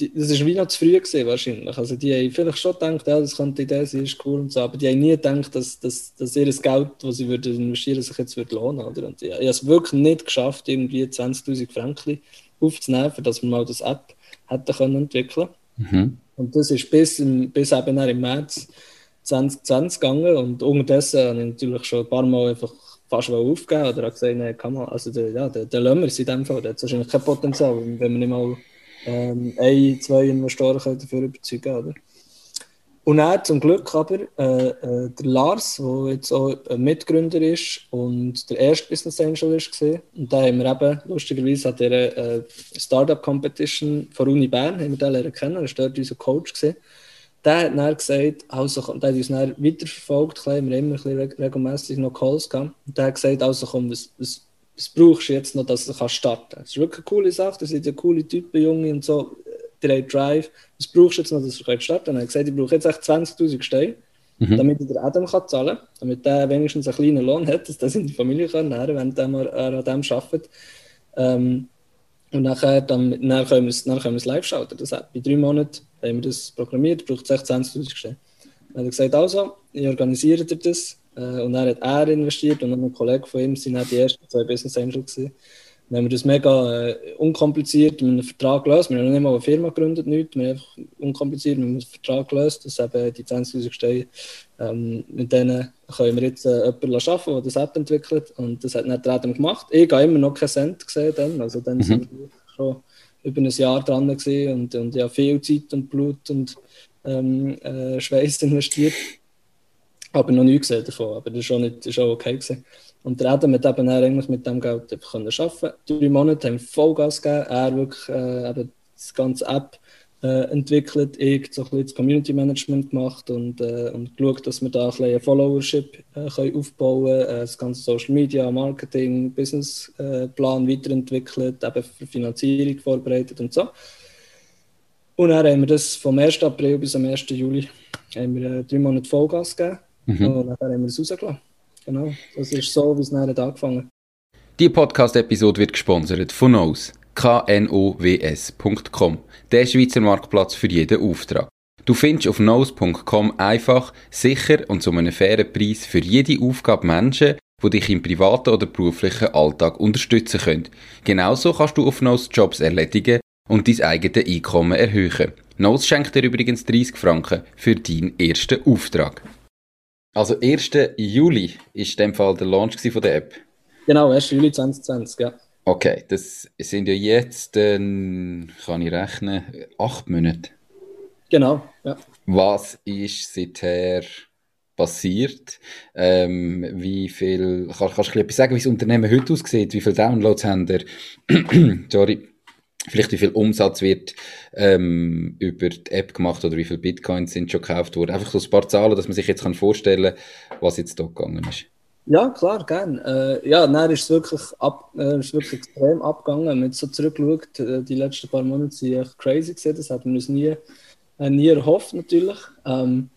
Speaker 1: die, das ist wie noch zu früh gewesen, wahrscheinlich. Also die haben vielleicht schon gedacht, ja, das könnte die Idee sein, ist cool und so, aber die haben nie gedacht, dass, dass, dass ihr Geld, das sie würden investieren sich jetzt würde lohnen würde. Und ich, ich habe es wirklich nicht geschafft, irgendwie 20'000 Franken aufzunehmen, für dass wir mal das App hätten können entwickeln mhm. Und das ist bis, im, bis eben im März 2020 gegangen und unterdessen habe ich natürlich schon ein paar Mal einfach fast aufgeben oder habe gesagt, nein, kann man, also der, ja, der, der Lömmer ist in dem Fall, der hat wahrscheinlich kein Potenzial, wenn wir nicht mal ähm, ein, zwei Investoren können dafür überzeugen können. Und er zum Glück aber, äh, äh, der Lars, der jetzt auch ein Mitgründer ist und der erste Business Angel ist, war, und da haben wir eben lustigerweise an dieser äh, Startup Competition von Uni Bern, haben wir den lernen kennen, er war dort unser Coach. Gewesen. Der hat dann gesagt, also, der hat uns dann weiterverfolgt, wir haben immer regelmäßig noch Calls gehabt, und der hat gesagt, also komm, was, was, was brauchst du jetzt noch, dass du starten kannst? Das ist wirklich eine coole Sache, das sind ja coole Typen, Junge und so, der Drive, was brauchst du jetzt noch, dass du starten kannst? Und er hat gesagt, ich brauche jetzt echt 20'000 Steine, mhm. damit ich den Adam kann zahlen kann, damit der wenigstens einen kleinen Lohn hat, dass der seine Familie kann ernähren kann, wenn er an dem arbeitet. Ähm, und nachher, dann, dann können wir es, dann können wir es live schalten. Das hat, bei drei Monaten haben wir das programmiert, braucht 16.000 Steine. Dann hat er gesagt, also, ich organisiere dir das. Äh, und dann hat er investiert und ein Kollege von ihm sind auch die ersten zwei Business Angels gewesen. Dann haben wir das mega äh, unkompliziert mit einem Vertrag gelöst. Wir haben noch nicht mal eine Firma gegründet, nichts. Wir haben einfach unkompliziert mit einem Vertrag gelöst, dass eben die 20.000 Steine, ähm, mit denen können wir jetzt äh, jemanden arbeiten, der das App entwickelt. Und das hat nicht Adam gemacht. Ich habe immer noch keinen Cent gesehen dann. Also dann mhm. sind wir schon über ein Jahr dran gewesen und, und ja, viel Zeit und Blut und ähm, äh, Schweiß investiert. Aber noch nie gesehen davon. Aber das war schon, nicht, das war okay. Gewesen. Und der Adam hat eben eigentlich mit dem Geld können arbeiten Drei Monate haben Vollgas gegeben. Er wirklich äh, eben das ganze App äh, entwickelt, ich so ein bisschen das Community Management gemacht und, äh, und geschaut, dass wir da ein bisschen Followership äh, können aufbauen können. Äh, das ganze Social Media, Marketing, Businessplan weiterentwickelt, eben für Finanzierung vorbereitet und so. Und dann haben wir das vom 1. April bis am 1. Juli haben wir, äh, drei Monate Vollgas gegeben mhm. und dann haben wir es rausgelassen. Genau, das ist so, wie es nachher angefangen
Speaker 2: Die Podcast-Episode wird gesponsert von Knows, knows.com, der Schweizer Marktplatz für jeden Auftrag. Du findest auf knows.com einfach, sicher und zu einem fairen Preis für jede Aufgabe Menschen, die dich im privaten oder beruflichen Alltag unterstützen können. Genauso kannst du auf Knows Jobs erledigen und dein eigenes Einkommen erhöhen. Knows schenkt dir übrigens 30 Franken für deinen ersten Auftrag. Also 1. Juli ist in dem Fall der Launch von der App.
Speaker 1: Genau, 1. Juli 2020, ja.
Speaker 2: Okay, das sind ja jetzt, äh, kann ich rechnen, acht Monate.
Speaker 1: Genau, ja.
Speaker 2: Was ist seither passiert? Ähm, wie viel, kann, kannst du etwas sagen, wie das Unternehmen heute aussieht? Wie viele Downloads haben ihr? Sorry vielleicht wie viel Umsatz wird ähm, über die App gemacht oder wie viele Bitcoins sind schon gekauft worden. Einfach so ein paar Zahlen, dass man sich jetzt vorstellen kann, was jetzt da gegangen ist.
Speaker 1: Ja, klar, gern. Äh, ja, dann ist es wirklich, ab, äh, ist wirklich extrem abgegangen. Wenn man jetzt so zurückschaut, äh, die letzten paar Monate sind echt crazy gewesen. Das hätten wir uns nie, äh, nie erhofft, natürlich. Ähm,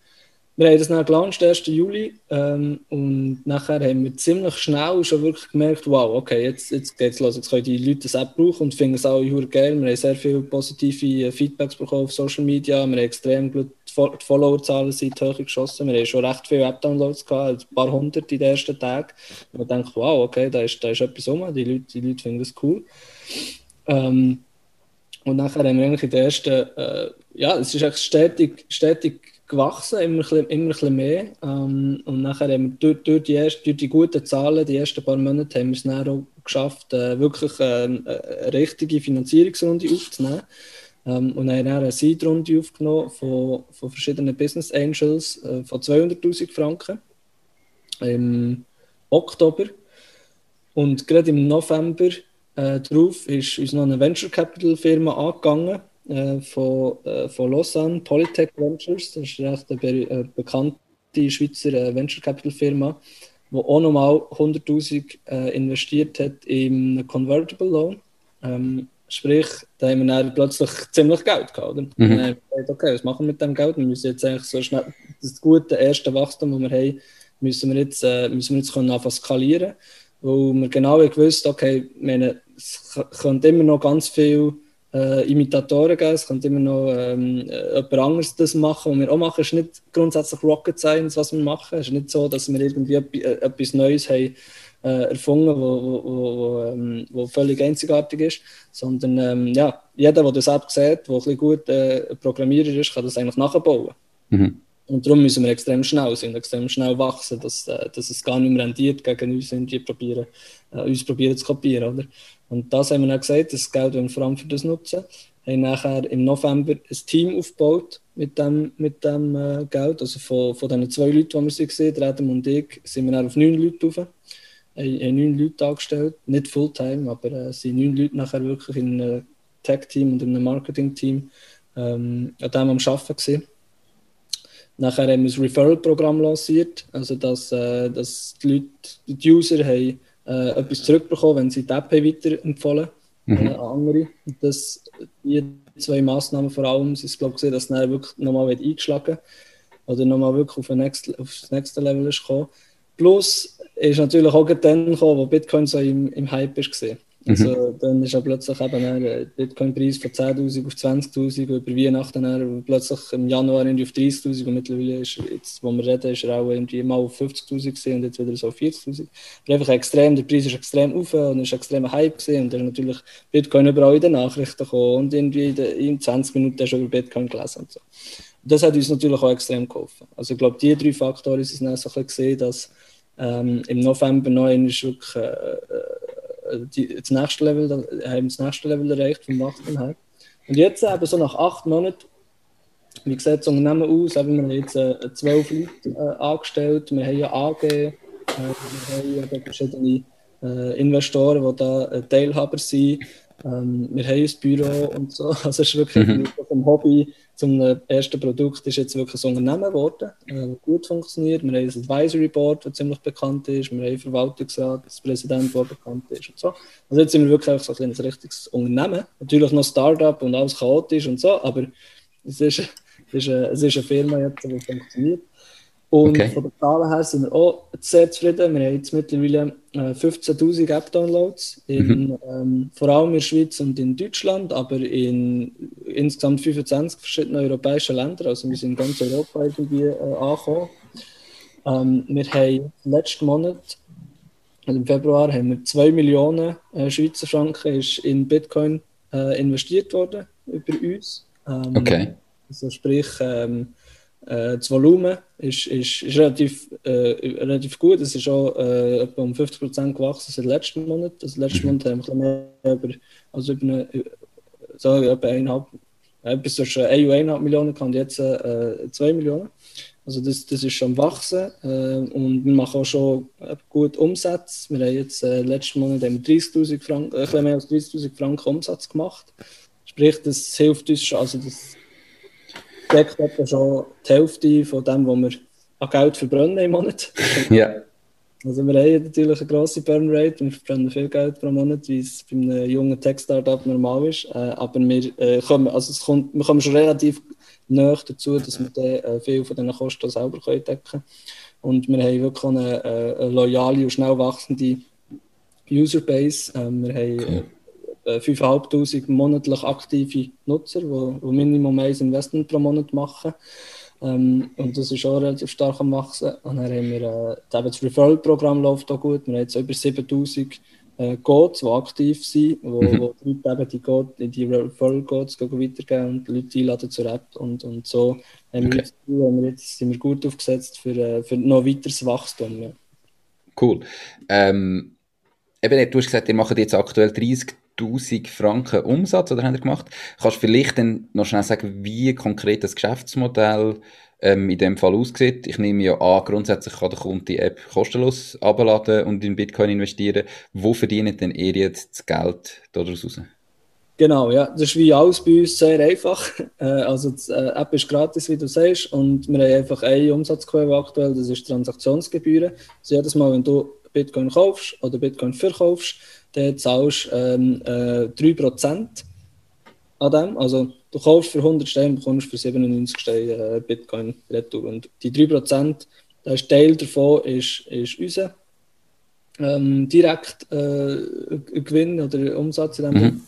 Speaker 1: wir haben das dann gelauncht, 1. Juli. Ähm, und nachher haben wir ziemlich schnell schon wirklich gemerkt, wow, okay, jetzt, jetzt geht's los. Jetzt können die Leute das App brauchen und finden es auch geil. Wir haben sehr viele positive Feedbacks bekommen auf Social Media. Wir haben extrem gut, die Followerzahlen sind hoch geschossen. Wir haben schon recht viele App-Downloads gehabt, ein paar hundert in den ersten Tagen. Und man denkt, wow, okay, da ist, da ist etwas rum. Die Leute, die Leute finden das cool. Ähm, und nachher haben wir eigentlich in der ersten, äh, ja, es ist echt stetig, stetig gewachsen, immer, immer ein bisschen mehr. Ähm, und nachher haben wir durch, durch, die erste, durch die guten Zahlen, die ersten paar Monate, haben wir es dann auch geschafft, äh, wirklich äh, eine richtige Finanzierungsrunde aufzunehmen. Ähm, und haben dann eine Seed-Runde aufgenommen von, von verschiedenen Business Angels äh, von 200'000 Franken im Oktober. Und gerade im November äh, drauf ist uns noch eine Venture Capital Firma angegangen, äh, von, äh, von Lausanne, Polytech Ventures. Das ist recht eine be äh, bekannte Schweizer äh, Venture Capital Firma, die auch nochmal 100.000 äh, investiert hat im Convertible Loan. Ähm, sprich, da haben wir dann plötzlich ziemlich Geld gehabt. Oder? Mhm. Und dann haben wir gesagt, okay, was machen wir mit dem Geld? Wir müssen jetzt eigentlich so schnell das gute erste Wachstum, das wir haben, müssen wir jetzt, müssen wir jetzt können anfangen skalieren, weil wir genau gewusst okay, meine, es könnte immer noch ganz viel äh, Imitatoren geben, es könnte immer noch ähm, jemand anderes das machen, was wir auch machen. Es ist nicht grundsätzlich Rocket Science, was wir machen. Es ist nicht so, dass wir irgendwie äh, etwas Neues haben äh, erfunden, wo, wo, wo, ähm, wo, völlig einzigartig ist, sondern ähm, ja, jeder, der das App sieht, der ein bisschen gut äh, Programmierer ist, kann das eigentlich nachbauen. Mhm. Und darum müssen wir extrem schnell sein, extrem schnell wachsen, dass, äh, dass es gar nicht mehr rendiert gegen uns, die probieren, äh, uns probieren zu kopieren. Oder? Und das haben wir dann gesagt, das Geld wollen wir vor allem für das nutzen. Wir haben nachher im November ein Team aufgebaut mit dem, mit dem äh, Geld. Also von, von den zwei Leuten, die wir gesehen haben, Adam und ich, sind wir dann auf neun Leute rauf. Haben, haben neun Leute angestellt, nicht Fulltime, aber äh, sind neun Leute nachher wirklich in einem Tech-Team und in einem Marketing-Team ähm, an dem am Arbeiten gewesen. Nachher haben wir das Referral-Programm lanciert, also dass, äh, dass die Leute, die User haben, äh, etwas zurückbekommen, wenn sie die App weiterempfohlen mhm. äh, an andere. Und das, die zwei Massnahmen vor allem, sind es, glaube ich, dass es wirklich nochmal eingeschlagen oder nochmal wirklich auf, next, auf das nächste Level ist gekommen. Plus ist natürlich auch dann gekommen, wo Bitcoin so im, im Hype ist gesehen. Also mhm. dann ist ja plötzlich eben der Bitcoin-Preis von 10.000 auf 20.000 über Weihnachten dann plötzlich im Januar irgendwie auf 30.000 und mittlerweile ist jetzt, wo wir reden, ist er auch irgendwie mal auf 50.000 und jetzt wieder so auf 40.000. Aber einfach extrem, der Preis ist extrem auf und ist extrem Hype gesehen und dann ist natürlich Bitcoin überall in den Nachrichten gekommen und irgendwie in 20 Minuten schon über Bitcoin gelesen und so. Und das hat uns natürlich auch extrem geholfen. Also ich glaube, die drei Faktoren sind dann so ein bisschen gesehen, dass ähm, im November noch ist wirklich äh, äh äh, die, das nächste Level, haben das nächste Level erreicht vom Wachstum her. Und jetzt eben so nach acht Monaten, wie sieht das Unternehmen aus? Eben, wir haben jetzt äh, zwölf Leute äh, angestellt, wir haben eine AG, äh, wir haben verschiedene äh, Investoren, die da äh, Teilhaber sind. Ähm, wir haben ein Büro und so. Also es ist wirklich mhm. vom Hobby zum ersten Produkt ist jetzt wirklich ein Unternehmen geworden, äh, gut funktioniert. Wir haben ein Advisory Board, das ziemlich bekannt ist. Wir haben einen Verwaltungsrat, das Präsident, der bekannt ist und so. Also jetzt sind wir wirklich so ein, ein richtiges Unternehmen. Natürlich noch Startup und alles chaotisch und so, aber es ist, es ist, eine, es ist eine Firma jetzt, die funktioniert. Und okay. von den Zahlen her sind wir auch sehr zufrieden. Wir haben jetzt mittlerweile äh, 15.000 App-Downloads, mhm. ähm, vor allem in der Schweiz und in Deutschland, aber in insgesamt 25 verschiedenen europäischen Ländern. Also wir sind in ganz Europa irgendwie äh, angekommen. Ähm, wir haben letzten Monat, also im Februar, haben wir 2 Millionen äh, Schweizer Franken ist in Bitcoin äh, investiert worden über uns. Ähm,
Speaker 2: okay.
Speaker 1: Also sprich, ähm, äh, das Volumen ist, ist, ist relativ, äh, relativ gut. Es ist auch äh, etwa um 50% gewachsen seit letzten Monat. Also letzten mhm. Monat haben wir mehr über, also über eine, so etwa eineinhalb, äh, bis zwischen 1 und 1,5 Millionen und jetzt äh, 2 Millionen. Also das, das ist schon wachsen äh, und wir machen auch schon äh, gut Umsatz. Wir haben jetzt äh, letzten Monat 30.000 Franken, äh, mehr als 30.000 Franken Umsatz gemacht. Sprich, das hilft uns schon, also das deckt etwa schon die Hälfte von dem, was wir an Geld verbrennen im Monat.
Speaker 2: Ja.
Speaker 1: Also wir haben natürlich eine grosse Burnrate und verbrennen viel Geld pro Monat, wie es bei einem jungen Tech-Startup normal ist. Äh, aber wir, äh, kommen, also es kommt, wir kommen schon relativ nah dazu, dass wir dann, äh, viel von diesen Kosten selber können decken können. Und wir haben wirklich eine, äh, eine loyale und schnell wachsende Userbase. Ähm, wir haben cool. 5'500 äh, monatlich aktive Nutzer, die, die Minimum ein Investment pro Monat machen. Ähm, und das ist auch relativ stark am Wachsen. Und dann haben wir äh, das Referral-Programm läuft auch gut. Wir haben jetzt über 7000 äh, Codes, die aktiv sind, wo, mhm. wo die Leute eben die, Code, die Referral-Codes weitergeben und die Leute einladen zur App. Und, und so haben, okay. wir jetzt, haben wir jetzt, sind wir gut aufgesetzt für, äh, für noch weiteres Wachstum. Ja.
Speaker 2: Cool. Ähm, eben, du hast gesagt, ihr macht jetzt aktuell 30 1000 Franken Umsatz oder haben ihr gemacht? Kannst du vielleicht dann noch schnell sagen, wie konkret das Geschäftsmodell ähm, in dem Fall aussieht? Ich nehme ja an, grundsätzlich kann der Kunde die App kostenlos abladen und in Bitcoin investieren. Wo verdienen denn ihr jetzt das Geld daraus raus?
Speaker 1: Genau, ja, das ist wie alles bei uns sehr einfach. Äh, also die äh, App ist gratis, wie du sagst, und wir haben einfach eine Umsatzquelle aktuell, das ist Transaktionsgebühren. Also jedes Mal, wenn du Bitcoin kaufst oder Bitcoin verkaufst, dann zahlst du ähm, äh, 3% an dem. Also du kaufst für 100 Steine und bekommst für 97 Steine äh, Bitcoin retour. Und die 3% Da ist Teil davon ist, ist unser ähm, direkt äh, Gewinn oder Umsatz in dem mhm.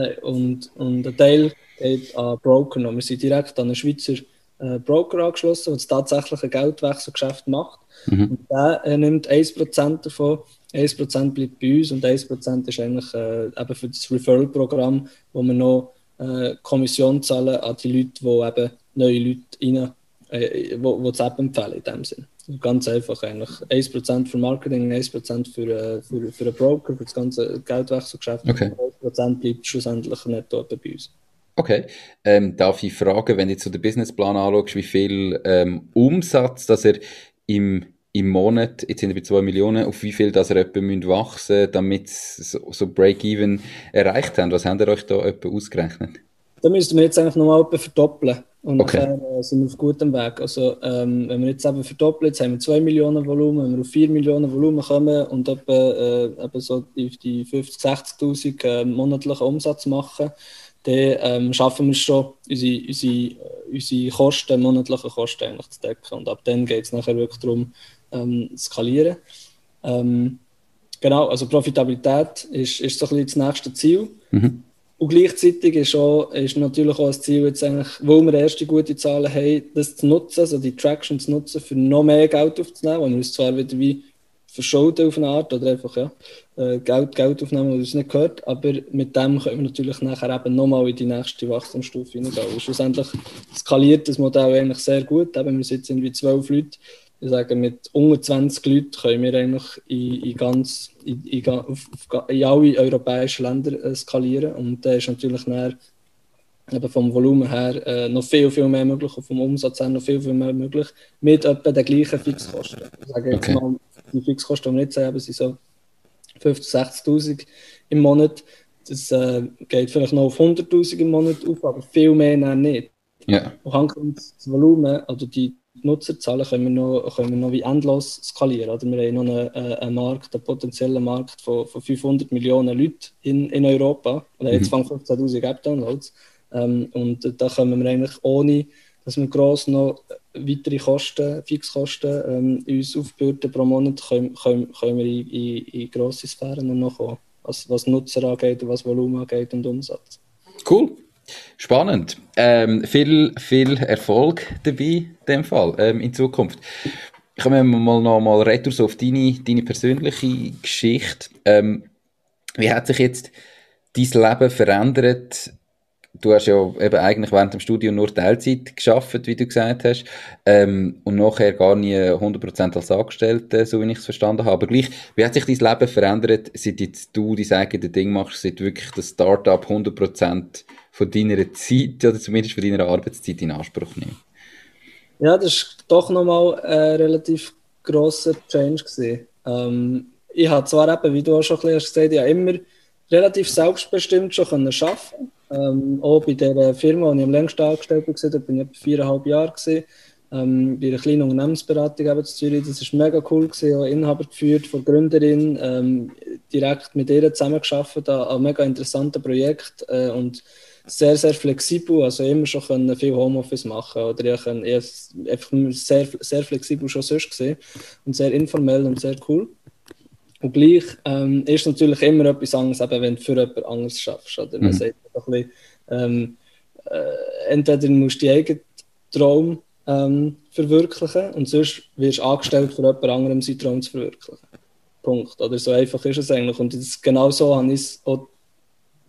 Speaker 1: äh, und, und ein Teil geht an Broker. Und wir sind direkt an einen Schweizer äh, Broker angeschlossen, der das tatsächliche Geldwechselgeschäft macht. Mhm. Und der äh, nimmt 1% davon. 1% bleibt bei uns und 1% ist eigentlich äh, eben für das Referral-Programm, wo wir noch äh, Kommission zahlen an die Leute, die eben neue Leute rein, äh, wo, wo das App empfehlen in dem Sinn. Ganz einfach eigentlich. 1% für Marketing, 1% für, äh, für, für einen Broker, für das ganze Geldwechselgeschäft.
Speaker 2: Okay.
Speaker 1: Und 1% bleibt schlussendlich netto bei uns.
Speaker 2: Okay. Ähm, darf ich fragen, wenn du jetzt so den Businessplan anschaust, wie viel ähm, Umsatz, dass er im, im Monat, jetzt sind wir bei 2 Millionen, auf wie viel dass er etwa wachsen damit so, so Break-Even erreicht haben? Was habt ihr euch da etwa ausgerechnet?
Speaker 1: Da müssten wir jetzt eigentlich nochmal etwa verdoppeln. Und okay. dann äh, sind wir auf gutem Weg. Also, ähm, wenn wir jetzt eben verdoppeln, jetzt haben wir 2 Millionen Volumen, wenn wir auf 4 Millionen Volumen kommen und etwa, äh, eben so die, die 50.000, 60.000 äh, monatlichen Umsatz machen, dann ähm, schaffen wir es schon, unsere, unsere, unsere Kosten, monatlichen Kosten eigentlich zu decken. Und ab dann geht es nachher wirklich darum, ähm, skalieren. Ähm, genau, also Profitabilität ist, ist so ein bisschen das nächste Ziel. Mhm. Und gleichzeitig ist, auch, ist natürlich auch das Ziel, jetzt eigentlich, wo wir erste gute Zahlen haben, das zu nutzen, also die Traction zu nutzen, für noch mehr Geld aufzunehmen, wo wir uns zwar wieder wie verschulden auf eine Art oder einfach ja, äh, Geld, Geld aufnehmen, das uns nicht gehört, aber mit dem können wir natürlich nachher eben nochmal in die nächste Wachstumsstufe hineingehen. Und schlussendlich skaliert das Modell eigentlich sehr gut, eben wir sitzen irgendwie zwölf Leute, ich sage, mit unter 20 Leuten können wir eigentlich in, in ganz, in, in, auf, in alle europäischen Länder äh, skalieren. Und da ist natürlich dann, eben vom Volumen her äh, noch viel, viel mehr möglich, und vom Umsatz her noch viel, viel mehr möglich, mit etwa den gleichen Fixkosten. Ich sage jetzt okay. mal, die Fixkosten, die wir jetzt haben, sind so 50.000, 60.000 im Monat. Das äh, geht vielleicht noch auf 100.000 im Monat auf, aber viel mehr nicht.
Speaker 2: Ja.
Speaker 1: Und das Volumen, also die Nutzerzahlen können wir noch, können wir noch wie endlos skalieren. Oder? Wir haben noch einen, äh, einen Markt, einen potenziellen Markt von, von 500 Millionen Leuten in, in Europa. Oder jetzt mhm. fangen 15.000 App-Downloads. Ähm, und da können wir eigentlich ohne, dass wir gross noch weitere Kosten, Fixkosten ähm, uns aufbürden pro Monat, können, können, können wir in, in, in grosse Sphären noch kommen, was, was Nutzer angeht, was Volumen angeht und Umsatz.
Speaker 2: Cool. Spannend. Ähm, viel, viel Erfolg dabei in dem Fall ähm, in Zukunft. Kommen wir mal noch mal retour auf deine, deine persönliche Geschichte. Ähm, wie hat sich jetzt dein Leben verändert? Du hast ja eben eigentlich während dem Studium nur Teilzeit geschafft, wie du gesagt hast, ähm, und nachher gar nie 100% als Angestellte, so wie ich es verstanden habe. Aber gleich, wie hat sich dein Leben verändert, seit jetzt du dein eigenes Ding machst, seit wirklich das Startup 100% von deiner Zeit oder zumindest von deiner Arbeitszeit in Anspruch nehmen?
Speaker 1: Ja, das ist doch nochmal ein relativ grosser Change gewesen. Ähm, ich habe zwar eben, wie du auch schon ein bisschen gesagt hast, ja immer relativ selbstbestimmt schon können arbeiten ähm, Auch bei der Firma, die ich am längsten angestellt war, da bin ich etwa viereinhalb Jahre gewesen, ähm, bei einer kleinen Unternehmensberatung eben zu Zürich. Das war mega cool, gewesen, auch Inhaber geführt von Gründerin, ähm, direkt mit ihr zusammengearbeitet an einem mega interessanten Projekt äh, und sehr, sehr flexibel, also immer schon können viel Homeoffice machen oder ich kann einfach sehr, sehr flexibel schon sonst gesehen und sehr informell und sehr cool. Und gleich ähm, ist natürlich immer etwas anderes, eben, wenn du für jemand anderes schaffst. Oder? Man mhm. sagt ein bisschen, ähm, äh, entweder musst du deinen eigenen Traum ähm, verwirklichen und sonst wirst du angestellt, für jemand anderem seinen Traum zu verwirklichen. Punkt. Oder so einfach ist es eigentlich. Und das, genau so habe ich es auch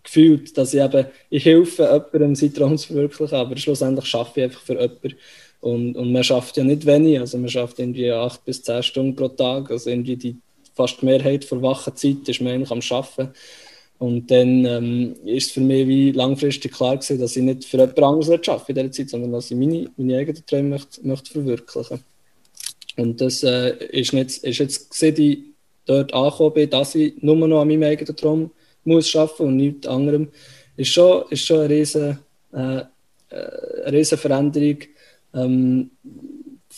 Speaker 1: gefühlt, dass ich eben, ich helfe jemandem, seinen Traum zu verwirklichen, aber schlussendlich schaffe ich einfach für jemanden. Und, und man schafft ja nicht wenig, also man schafft irgendwie acht bis zehn Stunden pro Tag, also irgendwie die fast die Mehrheit der wachen Zeit ist man eigentlich am Arbeiten. Und dann ähm, ist für mich wie langfristig klar gewesen, dass ich nicht für jemand anderes arbeite in dieser Zeit, sondern dass ich meine, meine eigenen Träume möchte, möchte verwirklichen Und das äh, ist, nicht, ist jetzt, seit ich dort angekommen bin, dass ich nur noch an meinem eigenen Traum muss arbeiten und nichts anderem, ist schon, ist schon eine riesige, äh, äh, riesen Veränderung. Ähm,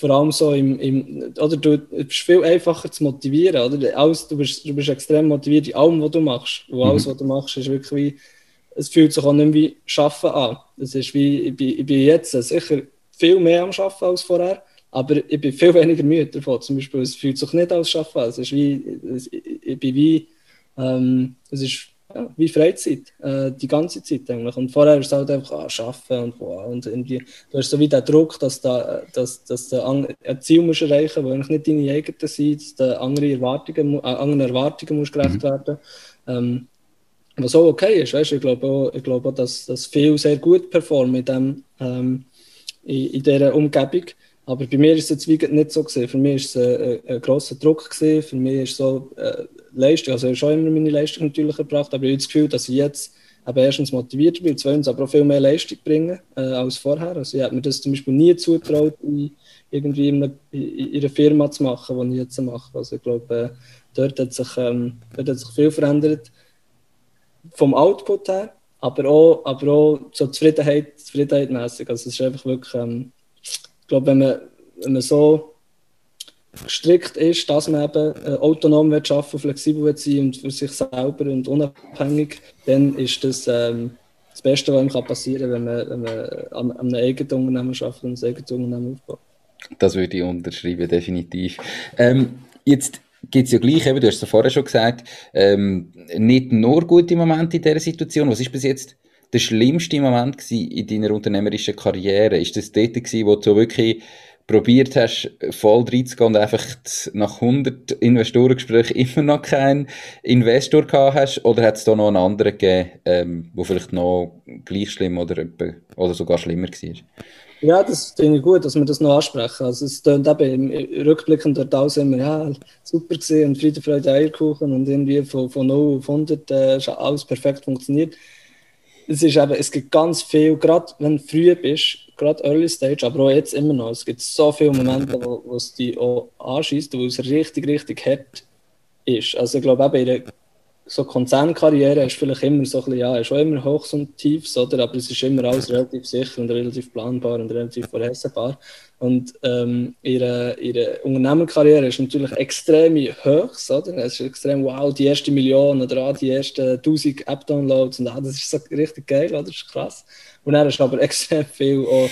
Speaker 1: vor allem so im, im oder du bist viel einfacher zu motivieren, oder? Alles, du, bist, du bist extrem motiviert in allem, was du machst. Und alles, mhm. was du machst, ist wirklich wie, es fühlt sich auch nicht wie Schaffen an. Es ist wie, ich bin, ich bin jetzt sicher viel mehr am Schaffen als vorher, aber ich bin viel weniger müde davon. Zum Beispiel, es fühlt sich nicht als Arbeiten Es ist wie, ich bin wie, ähm, es ist ja, wie Freizeit, äh, die ganze Zeit eigentlich. Und vorher ist es halt einfach ah, arbeiten und, wow, und irgendwie, du hast so wie den Druck, dass, da, dass, dass du ein Ziel musst erreichen musst, das nicht deine eigenen sind, dass du andere Erwartungen, äh, anderen Erwartungen musst gerecht mhm. werden ähm, was auch okay ist, weißt? ich glaube auch, ich glaube auch dass, dass viele sehr gut performen in, dem, ähm, in, in dieser Umgebung. Aber bei mir ist es jetzt nicht so gesehen. Für mich ist es ein, ein grosser Druck gewesen. Für mich ist so äh, Leistung, also ich habe schon immer meine Leistung natürlich erbracht, aber ich habe das Gefühl, dass ich jetzt eben erstens motiviert bin, zweitens aber auch viel mehr Leistung bringen äh, als vorher. Also ich habe mir das zum Beispiel nie zutraut, in, irgendwie in einer, in einer Firma zu machen, die ich jetzt mache. Also ich glaube, äh, dort, hat sich, ähm, dort hat sich viel verändert vom Output her, aber auch, aber auch so Zufriedenheit, Zufriedenheitmäßig. Also es ist einfach wirklich, ähm, glaube, wenn man, wenn man so gestrickt ist, dass man eben äh, autonom wird arbeiten, flexibel wird sein und für sich selber und unabhängig, dann ist das ähm, das Beste, was einem passieren kann, wenn man, wenn man an, an einem eigenen Unternehmen arbeitet und ein eigenes Unternehmen aufbaut.
Speaker 2: Das würde ich unterschreiben, definitiv. Ähm, jetzt gibt es ja gleich, eben, du hast es vorher schon gesagt, ähm, nicht nur gute Momente in dieser Situation. Was ist bis jetzt der schlimmste Moment in deiner unternehmerischen Karriere? Ist das dort gewesen, wo du wirklich probiert hast, voll reinzugehen und einfach nach 100 Investorengesprächen immer noch keinen Investor gehabt hast? Oder hat es da noch einen anderen gegeben, ähm, wo vielleicht noch gleich schlimm oder, oder sogar schlimmer war?
Speaker 1: Ja, das finde ich gut, dass wir das noch ansprechen. Also es klingt eben im Rückblickend dort alles immer, ja, super gesehen und Friede, Freude, Eierkuchen und irgendwie von, von 0 auf 100 äh, alles perfekt funktioniert. Es ist eben, es gibt ganz viel, gerade wenn du früh bist, gerade Early Stage, aber auch jetzt immer noch, es gibt so viele Momente, wo, wo es dich auch anschießt, wo es richtig, richtig hart ist. Also ich glaube eben, in so Konzernkarriere ist vielleicht immer so ein bisschen, ja, auch immer Hochs und Tiefs, oder? aber es ist immer alles relativ sicher und relativ planbar und relativ vorhersehbar. Und ähm, ihre, ihre Unternehmerkarriere ist natürlich extrem Hochs, oder? Es ist extrem, wow, die erste Million oder ah, die ersten 1000 App-Downloads und ah, das ist so richtig geil, oder? Das ist krass. Und dann ist aber extrem viel auch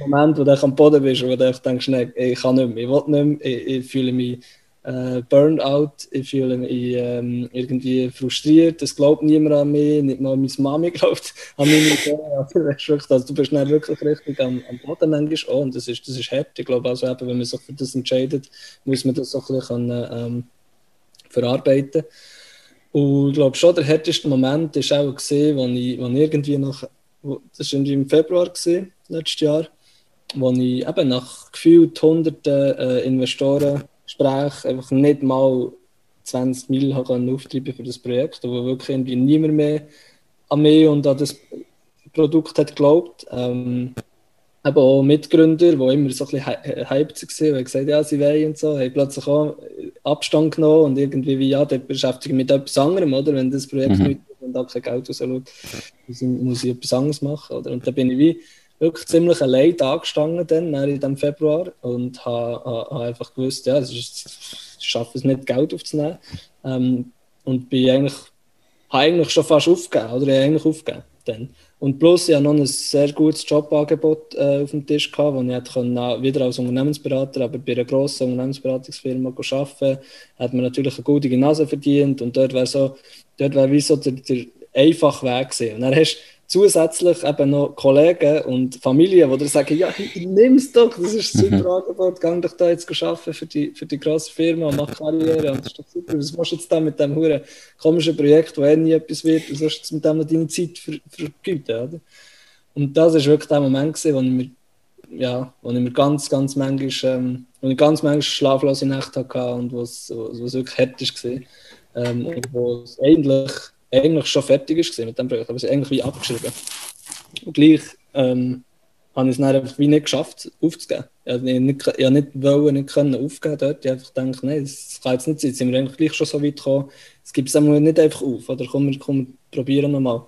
Speaker 1: Moment, wo du am Boden bist und wo du denkst, nee, ich kann nicht mehr, ich will nicht mehr, ich, ich fühle mich äh, Burnout, ich fühle mich ähm, irgendwie frustriert, es glaubt niemand an mich, nicht mal meine Mami glaubt an mich. Also, also, du bist dann wirklich richtig am, am Boden manchmal auch, und das ist, das ist hart. Ich glaube also, wenn man sich für das entscheidet, muss man das auch ein bisschen ähm, verarbeiten. Und ich glaube schon, der härteste Moment war auch gesehen, wo ich, wo irgendwie nach, das war im Februar gewesen, letztes Jahr, wo ich eben nach gefühlt hunderten äh, Investoren Gespräch einfach nicht mal 20 Mil auftreiben für das Projekt, wo wirklich irgendwie niemand mehr an mich und an das Produkt hat geglaubt. Ähm, eben auch Mitgründer, die immer so ein bisschen hyped waren, die gesagt ja, sie wollen und so, haben plötzlich auch Abstand genommen und irgendwie wie, ja, der beschäftigt mit etwas anderem, oder? Wenn das Projekt mhm. nicht und auch kein Geld rausschaut, muss ich etwas anderes machen, oder? Und da bin ich wie wirklich ziemlich allein da gestanden dann, in diesem Februar und habe, habe einfach gewusst, ja, ich schaffe es nicht, Geld aufzunehmen. Ähm, und bin eigentlich, habe eigentlich schon fast aufgegeben, oder ich eigentlich aufgegeben dann. Und plus, ich hatte noch ein sehr gutes Jobangebot äh, auf dem Tisch, gehabt, wo ich hätte wieder als Unternehmensberater, aber bei einer grossen Unternehmensberatungsfirma arbeiten konnte, hat man natürlich eine gute Nase verdient und dort wäre so, dort wie so der, der einfache Weg gewesen. Und dann hast zusätzlich eben noch Kollegen und Familien, die dir sagen, ja, nimm es doch, das ist ein super. Angebot, geh doch da jetzt arbeiten für die, für die grosse Firma und mach Karriere und das ist doch super. Was machst du jetzt da mit dem huren komischen Projekt, wo eh nie etwas wird, was sollst du jetzt mit dem deine Zeit ver vergüten, oder? Und das war wirklich der Moment gewesen, wo ich mir, ja, wo ich mir ganz, ganz manchmal, ähm, wo ich ganz manchmal schlaflose Nächte hatte und wo es wirklich hart war. Ähm, und wo es eigentlich eigentlich schon fertig ist mit dem Projekt, aber es ist eigentlich wie abgeschrieben. Und gleich ähm, habe ich es dann einfach wie nicht geschafft, aufzugeben. Ich habe nicht, ich nicht wollen, nicht können aufgeben dort. Ich habe einfach gedacht, nein, das kann jetzt nicht sein. Jetzt sind wir eigentlich gleich schon so weit gekommen. Es gibt es nicht einfach auf. Oder komm, wir, komm, probieren nochmal.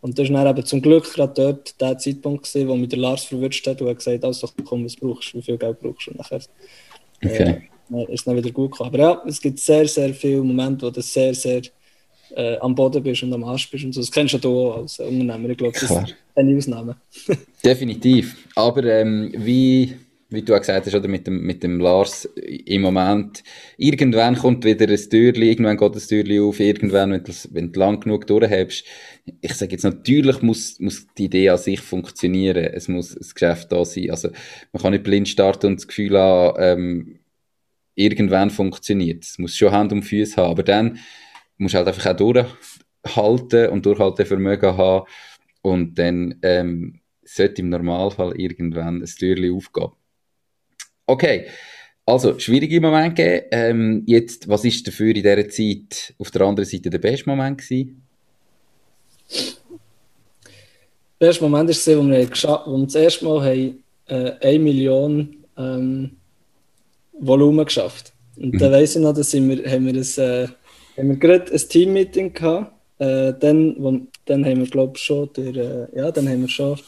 Speaker 1: Und das war dann eben zum Glück gerade dort der Zeitpunkt, gewesen, wo mich der Lars verwünscht hat und hat gesagt, also komm, was brauchst du, wie viel Geld brauchst du? Und nachher okay. äh, ist es dann wieder gut gekommen. Aber ja, es gibt sehr, sehr viele Momente, wo das sehr, sehr äh, am Boden bist und am Arsch bist und so. Das kennst du auch als Unternehmer. Ich glaube, das ist eine Ausnahme.
Speaker 2: Definitiv. Aber ähm, wie, wie du auch gesagt hast, oder mit dem, mit dem Lars im Moment, irgendwann kommt wieder ein Türchen, irgendwann geht das Türchen auf, irgendwann, wenn du, wenn du lang genug durchhebst. Ich sage jetzt, natürlich muss, muss die Idee an sich funktionieren. Es muss ein Geschäft da sein. Also, man kann nicht blind starten und das Gefühl haben, ähm, irgendwann funktioniert. Es muss schon Hand und Füße haben. Aber dann musst halt einfach auch durchhalten und Durchhaltevermögen haben. Und dann, ähm, sollte im Normalfall irgendwann ein Türchen aufgehen. Okay, also schwierige Moment gegeben. Ähm, jetzt, was ist dafür in dieser Zeit auf der anderen Seite der beste Moment gewesen?
Speaker 1: Der beste Moment war, als wir, wo wir das erste Mal haben, äh, 1 Million ähm, Volumen geschafft Und mhm. da weiss ich noch, dass wir, haben wir, ein, haben wir gerade ein Team-Meeting gehabt. Äh, dann, wo, dann haben wir, glaube ich, schon, der, äh, ja, dann haben wir schon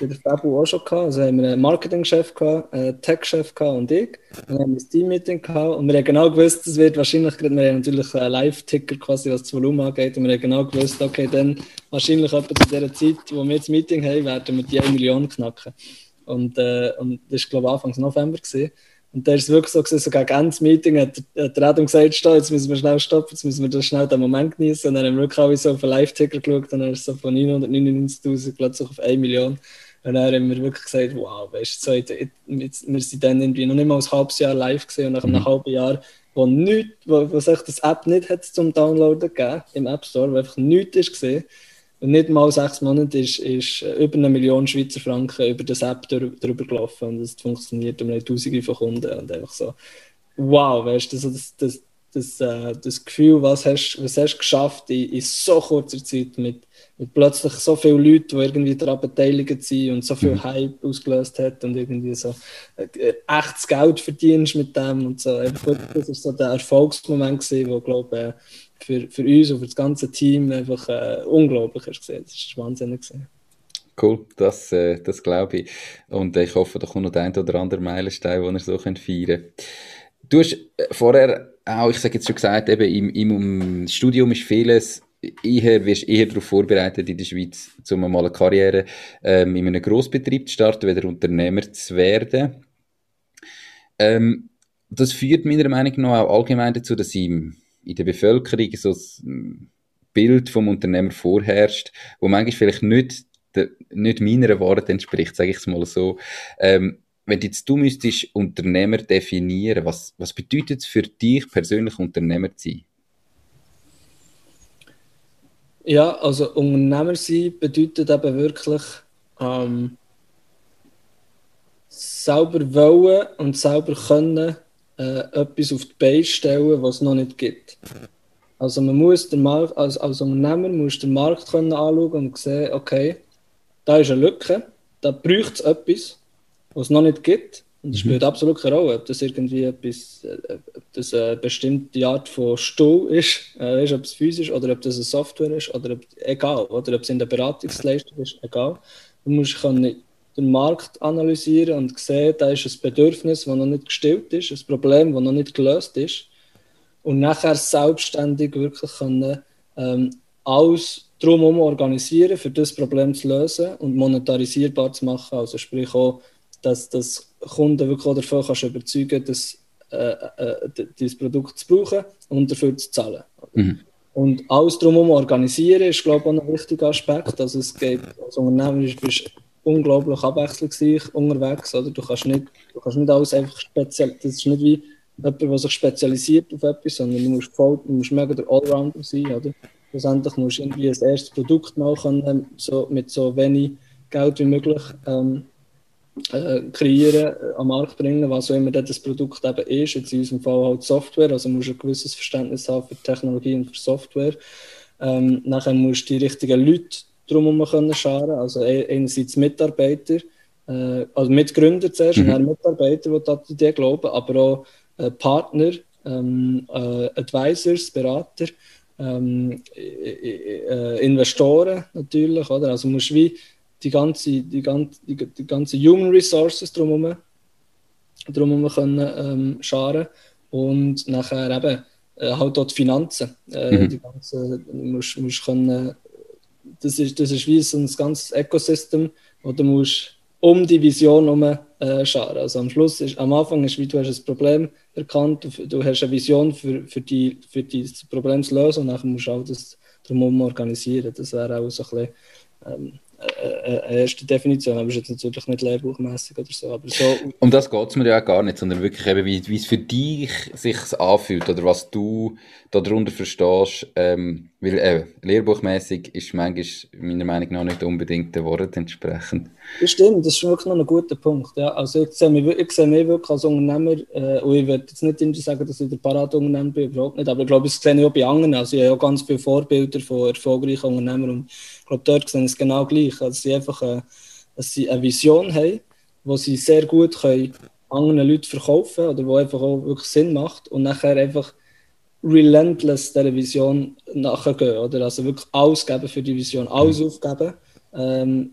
Speaker 1: der Fabu auch schon gehabt. Also haben wir einen Marketingchef gehabt, einen Tech-Chef gehabt und ich. Dann haben wir ein Team-Meeting gehabt und wir haben genau gewusst, es wird wahrscheinlich, wir haben natürlich einen Live-Ticker quasi, was das Volumen angeht und wir haben genau gewusst, okay, dann wahrscheinlich etwa zu der Zeit, wo wir das Meeting haben, werden wir die 1 Million knacken. Und, äh, und das war, glaube ich, Anfang November. Gewesen. Und da ist es wirklich so, gewesen, so gegen Ende des Meetings hat, hat der Adam gesagt, Stop, jetzt müssen wir schnell stoppen, jetzt müssen wir das schnell den Moment genießen. Und dann haben wir wirklich alle so auf den Live-Ticker geschaut und dann ist es so von 999'000 plötzlich auf 1 Million. Und dann haben wir wirklich gesagt, wow, weißt du, so, wir sind dann irgendwie noch nicht mal ein halbes Jahr live gesehen und nach einem mhm. halben Jahr, wo nichts, wo, wo sich das App nicht hat zum Downloaden gegeben im App Store, wo einfach nichts ist gesehen und nicht mal sechs Monate ist, ist über eine Million Schweizer Franken über das App drüber gelaufen und es funktioniert und wir haben Tausende von Kunden und einfach so, wow, weißt du, das, das, das, äh, das Gefühl, was hast, was hast du geschafft in, in so kurzer Zeit mit und plötzlich so viele Leute, die irgendwie daran beteiligt sind und so viel mhm. Hype ausgelöst hat und irgendwie so äh, echtes Geld verdienst mit dem und so. das war so der Erfolgsmoment, gewesen, wo glaube äh, für, für uns und für das ganze Team einfach äh, unglaublich ist gesehen. Das war wahnsinnig.
Speaker 2: Cool, das, äh, das glaube ich. Und ich hoffe, da kommt noch der ein oder andere Meilenstein, den ihr so könnt feiern könnt. Du hast äh, vorher auch, ich sage jetzt schon gesagt, eben im, im Studium ist vieles eher, wirst eher darauf vorbereitet, in der Schweiz, um mal eine Karriere ähm, in einem Grossbetrieb zu starten, wieder Unternehmer zu werden. Ähm, das führt meiner Meinung nach auch allgemein dazu, dass in, in der Bevölkerung so ein Bild vom Unternehmer vorherrscht, wo manchmal vielleicht nicht, de, nicht meiner Wahrheit entspricht, sage ich es mal so. Ähm, wenn jetzt du müsstest Unternehmer definieren, was, was bedeutet es für dich persönlich Unternehmer zu sein?
Speaker 1: Ja, also Unternehmer sein bedeutet eben wirklich ähm, selber wollen und selber können äh, etwas auf die Beine stellen, was es noch nicht gibt. Also man muss den Markt, als, als Unternehmer muss den Markt können anschauen und sehen, okay, da ist eine Lücke, da braucht es etwas, was es noch nicht gibt und das mhm. spielt absolut keine Rolle, ob das irgendwie etwas, äh, ob das eine bestimmte Art von Stuhl ist, äh, ist, ob es physisch oder ob das eine Software ist, oder ob, egal, oder ob es in der Beratungsleistung ist, egal. Du musst können den Markt analysieren und sehen, da ist ein Bedürfnis, das noch nicht gestillt ist, ein Problem, das noch nicht gelöst ist. Und nachher selbstständig wirklich können, ähm, alles drumherum organisieren, für das Problem zu lösen und monetarisierbar zu machen. Also sprich auch, dass das Kunden wirklich auch davon kannst überzeugen das, äh, äh, dieses Produkt zu brauchen und dafür zu zahlen. Mhm. Und alles drumherum organisieren ist, glaube ich, auch ein wichtiger Aspekt. Also es geht, als Unternehmer bist du unglaublich abwechslungsreich unterwegs. Oder? Du, kannst nicht, du kannst nicht alles einfach speziell, das ist nicht wie jemand, der sich spezialisiert auf etwas, sondern du musst, voll, du musst mega der Allrounder sein. Oder? Schlussendlich musst du irgendwie ein erstes Produkt machen, so, mit so wenig Geld wie möglich ähm, äh, kreieren, äh, am Markt bringen, was auch immer das Produkt eben ist. Jetzt in unserem Fall halt Software, also musst du ein gewisses Verständnis haben für Technologie und für Software. Ähm, nachher musst du die richtigen Leute drumherum können scharen, also e-, einerseits Mitarbeiter, äh, also Mitgründer zuerst mhm. und dann Mitarbeiter, die an die glauben, aber auch äh, Partner, ähm, äh, Advisors, Berater, ähm, äh, Investoren natürlich, oder? Also musst wie die ganze, die ganze, die, die ganze Human Resources drumherum, drumherum können ähm, scharen und nachher eben äh, halt dort Finanzen. Äh, mhm. die ganze, musst, musst können, das, ist, das ist wie so ein ganzes Ecosystem, wo du musst um die Vision herum äh, scharen. Also am Schluss ist, am Anfang ist, wie du hast ein Problem erkannt, du, du hast eine Vision für, für, die, für dieses Problem zu lösen und dann musst du auch das drumherum organisieren. Das wäre auch so ein bisschen ähm, eine erste Definition, aber ist jetzt natürlich nicht lehrbuchmäßig oder so. Aber so
Speaker 2: um das geht es mir ja auch gar nicht, sondern wirklich eben, wie, wie es für dich sich anfühlt oder was du darunter verstehst. Ähm, weil eben, lehrbuchmäßig ist manchmal meiner Meinung nach nicht unbedingt der Wort entsprechend.
Speaker 1: Das stimmt, das ist wirklich noch ein guter Punkt. Ja. Also ich sehe mich, ich sehe mich wirklich als Unternehmer, äh, und ich würde jetzt nicht sagen, dass ich der Paratunternehmer bin, überhaupt nicht, aber ich glaube, das sehe ich auch bei anderen. Also ich habe ja ganz viele Vorbilder von erfolgreichen Unternehmern und ich glaube, dort sehe ich es genau gleich. Also sie einfach äh, dass sie eine Vision haben, die sie sehr gut können anderen Leuten verkaufen oder die einfach auch wirklich Sinn macht und nachher einfach relentless dieser Vision nachgehen, oder? Also wirklich alles geben für die Vision, alles mhm. aufgeben. Ähm,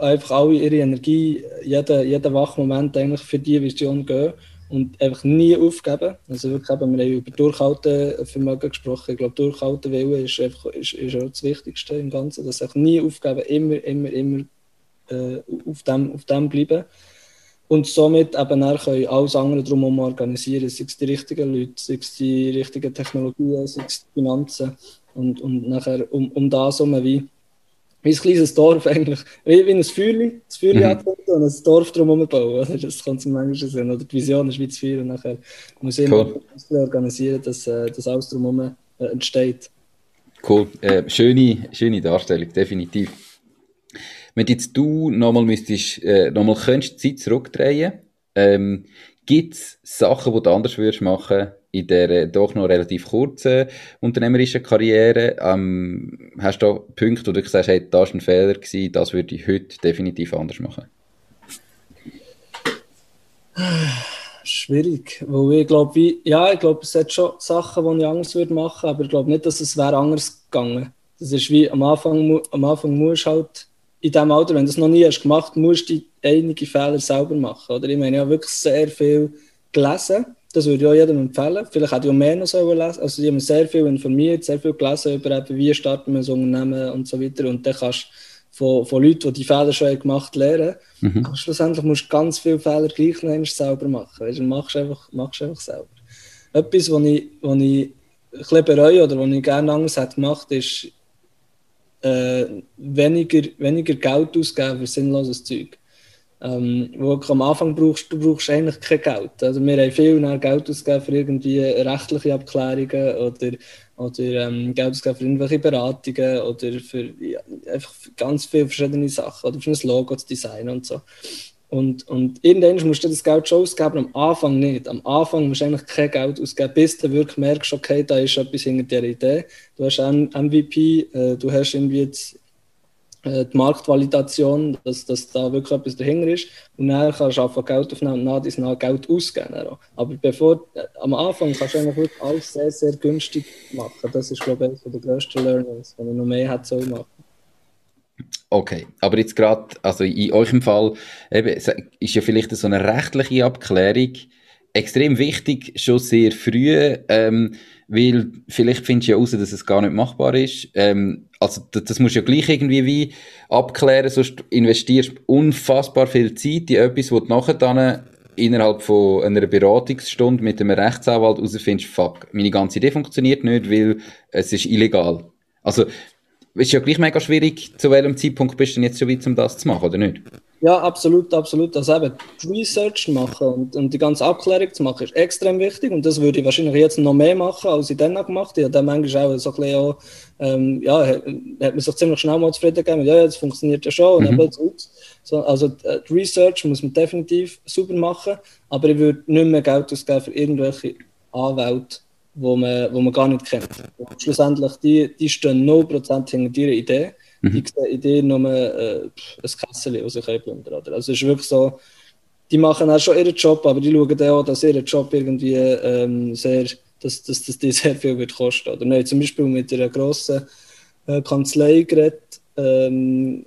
Speaker 1: einfach alle ihre Energie, jeden, jeden Wachmoment eigentlich für die Vision gehen und einfach nie aufgeben. Also wirklich eben, wir haben über Durchhaltevermögen gesprochen. Ich glaube, Durchhaltewille ist, einfach, ist, ist auch das Wichtigste im Ganzen. Dass einfach nie aufgeben, immer, immer, immer äh, auf, dem, auf dem bleiben. Und somit eben dann können alles andere drumherum organisieren, sei es die richtigen Leute, sei es die richtigen Technologien, sei es die Finanzen. Und, und nachher um, um das herum wie, wie ein kleines Dorf eigentlich, wie, wie ein Feuerli, das Feuerli mhm. anzünden und ein Dorf drumherum bauen. Oder? Das kann es manchmal sein. Oder die Vision ist wie das Feuer und nachher muss ich cool. immer organisieren, dass, äh, dass alles drumherum äh, entsteht.
Speaker 2: Cool, äh, schöne, schöne Darstellung, definitiv. Wenn jetzt du nochmal müsstest, äh, nochmal könntest Zeit zurückdrehen, ähm, gibt es Sachen, die du anders würdest machen in dieser doch noch relativ kurzen unternehmerischen Karriere? Ähm, hast du da Punkte, wo du sagst, hey, das war ein Fehler, gewesen, das würde ich heute definitiv anders machen?
Speaker 1: Schwierig, weil ich glaube, ja, ich glaube, es hat schon Sachen, die ich anders würde machen, aber ich glaube nicht, dass es wäre anders gegangen. Das ist wie am Anfang, am Anfang musst halt in diesem Alter, wenn du es noch nie hast gemacht, musst du einige Fehler selber machen. Oder? Ich meine, ich habe wirklich sehr viel gelesen. Das würde ich auch jedem empfehlen. Vielleicht hätte ich auch mehr noch lesen Also, ich habe sehr viel informiert, sehr viel gelesen über eben, wie starten wir ein Unternehmen und so weiter. Und dann kannst du von, von Leuten, die die Fehler schon gemacht haben, lernen. Mhm. Aber schlussendlich musst du ganz viele Fehler gleich noch selber machen. Weißt? Du machst einfach, machst einfach selber. Etwas, was ich, was ich ein bisschen bereue oder was ich gerne anders hätte gemacht, ist, äh, weniger, weniger Geld ausgeben für sinnloses Zeug. Ähm, wo am Anfang brauchst, du brauchst eigentlich kein Geld. Also wir haben viel Geld ausgegeben für irgendwie rechtliche Abklärungen oder, oder ähm, Geld ausgegeben für irgendwelche Beratungen oder für ja, einfach ganz viele verschiedene Sachen oder für ein Logo zu designen und so. Und, und irgendwann musst du das Geld schon ausgeben, am Anfang nicht. Am Anfang musst du eigentlich kein Geld ausgeben, bis du wirklich merkst, okay, da ist etwas hinter der Idee. Du hast einen MVP, äh, du hast irgendwie jetzt, äh, die Marktvalidation, dass, dass da wirklich etwas dahinter ist. Und dann kannst du einfach Geld aufnehmen und nach diesem Geld ausgeben. Aber bevor, äh, am Anfang kannst du eigentlich wirklich alles sehr, sehr günstig machen. Das ist, glaube ich, eines der grössten Learnings, wenn ich noch mehr hätte machen
Speaker 2: Okay, aber jetzt gerade, also in eurem Fall, eben, ist ja vielleicht so eine rechtliche Abklärung extrem wichtig, schon sehr früh, ähm, weil vielleicht findest du ja heraus, dass es gar nicht machbar ist. Ähm, also das, das musst du ja gleich irgendwie wie abklären, sonst investierst du unfassbar viel Zeit in etwas, wo du nachher dann innerhalb von einer Beratungsstunde mit einem Rechtsanwalt herausfindest, fuck, meine ganze Idee funktioniert nicht, weil es ist illegal. Also ist ja gleich mega schwierig, zu welchem Zeitpunkt bist du denn jetzt so weit, um das zu machen, oder nicht?
Speaker 1: Ja, absolut, absolut. Also eben, die Research machen und, und die ganze Abklärung zu machen, ist extrem wichtig und das würde ich wahrscheinlich jetzt noch mehr machen, als ich dann gemacht habe. Ich habe dann manchmal auch so ein bisschen, auch, ähm, ja, hat, man sich ziemlich schnell mal zufrieden gegeben, ja, ja, das funktioniert ja schon und mhm. dann so, Also äh, die Research muss man definitiv super machen, aber ich würde nicht mehr Geld ausgeben für irgendwelche Anwälte, wo man, wo man gar nicht kennt. Und schlussendlich, die, die stehen 0% hinter ihrer Idee. Mhm. Die sehen Idee nur äh, ein Kessel, das sie plündern können. Also es ist wirklich so, die machen auch schon ihren Job, aber die schauen auch, dass ihr Job irgendwie ähm, sehr, dass, dass, dass die sehr viel wird kosten. Oder nein, zum Beispiel mit einer grossen äh, Kanzlei geredet, ähm,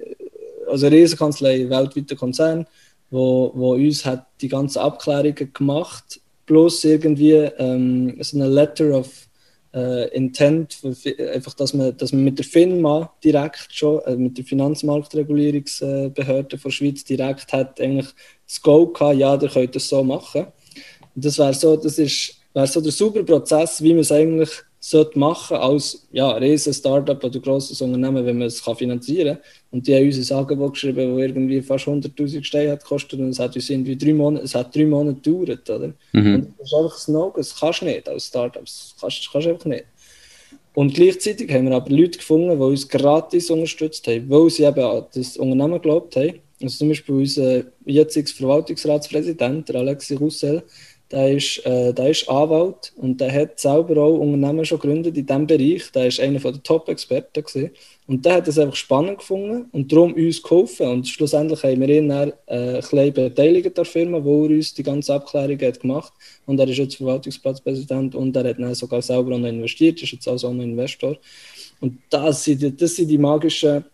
Speaker 1: also eine Riesenkanzlei, weltweiter Konzern, wo, wo uns hat die ganzen Abklärungen gemacht plus irgendwie ähm, so eine Letter of, äh, Intent, einfach, dass man, dass man mit der FINMA direkt schon, äh, mit der Finanzmarktregulierungsbehörde der Schweiz direkt hat eigentlich das Go gehabt, ja, ihr könnt das so machen. Und das wäre so, das wäre so der super Prozess, wie man es eigentlich sollte machen als ja, riesen Startup oder grosses Unternehmen, wenn man es kann finanzieren kann. Und die haben uns ein Angebot geschrieben, das irgendwie fast 100'000 Steine hat gekostet und es hat uns irgendwie drei Monate, es hat drei Monate gedauert. Oder? Mhm. Und das ist einfach ein No, das kannst du nicht als Startup, das kannst, das kannst du einfach nicht. Und gleichzeitig haben wir aber Leute gefunden, die uns gratis unterstützt haben, weil sie eben an das Unternehmen geglaubt haben. Also zum Beispiel unser jetziger Verwaltungsratspräsident, Alexi Roussel, der ist, äh, der ist Anwalt und der hat selber auch Unternehmen schon gegründet in diesem Bereich. Der ist einer der Top-Experten. Und der hat es einfach spannend gefunden und darum uns geholfen. Und schlussendlich haben wir ihn dann äh, ein beteiligt an der Firma, wo er uns die ganze Abklärung hat gemacht Und er ist jetzt Verwaltungsplatzpräsident und er hat dann sogar selber auch noch investiert, ist jetzt also auch noch Investor. Und das sind, das sind die magischen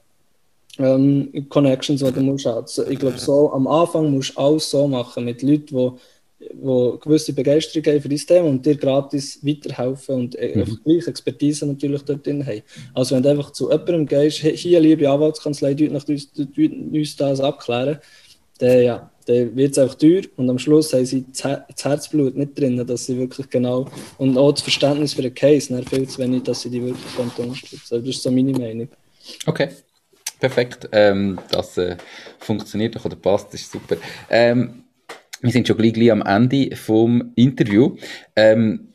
Speaker 1: ähm, Connections, die du musst. Also ich glaube, so, am Anfang musst du alles so machen mit Leuten, die die gewisse Begeisterung haben für dieses Thema und dir gratis weiterhelfen und äh, mhm. gleich Expertise natürlich dort drin haben. Also wenn du einfach zu jemandem gehst, hier liebe Anwaltskanzlei, dort nach uns, uns das abklären, dann, ja, dann wird es einfach teuer und am Schluss haben sie das Herzblut nicht drin, dass sie wirklich genau und auch das Verständnis für den Case, dann viel zu wenig, dass sie die wirklich unterstützen. Das ist so meine Meinung.
Speaker 2: Okay. Perfekt, ähm, das äh, funktioniert doch oder passt, das ist super. Ähm, wir sind schon gleich, gleich am Ende vom Interview. Ähm,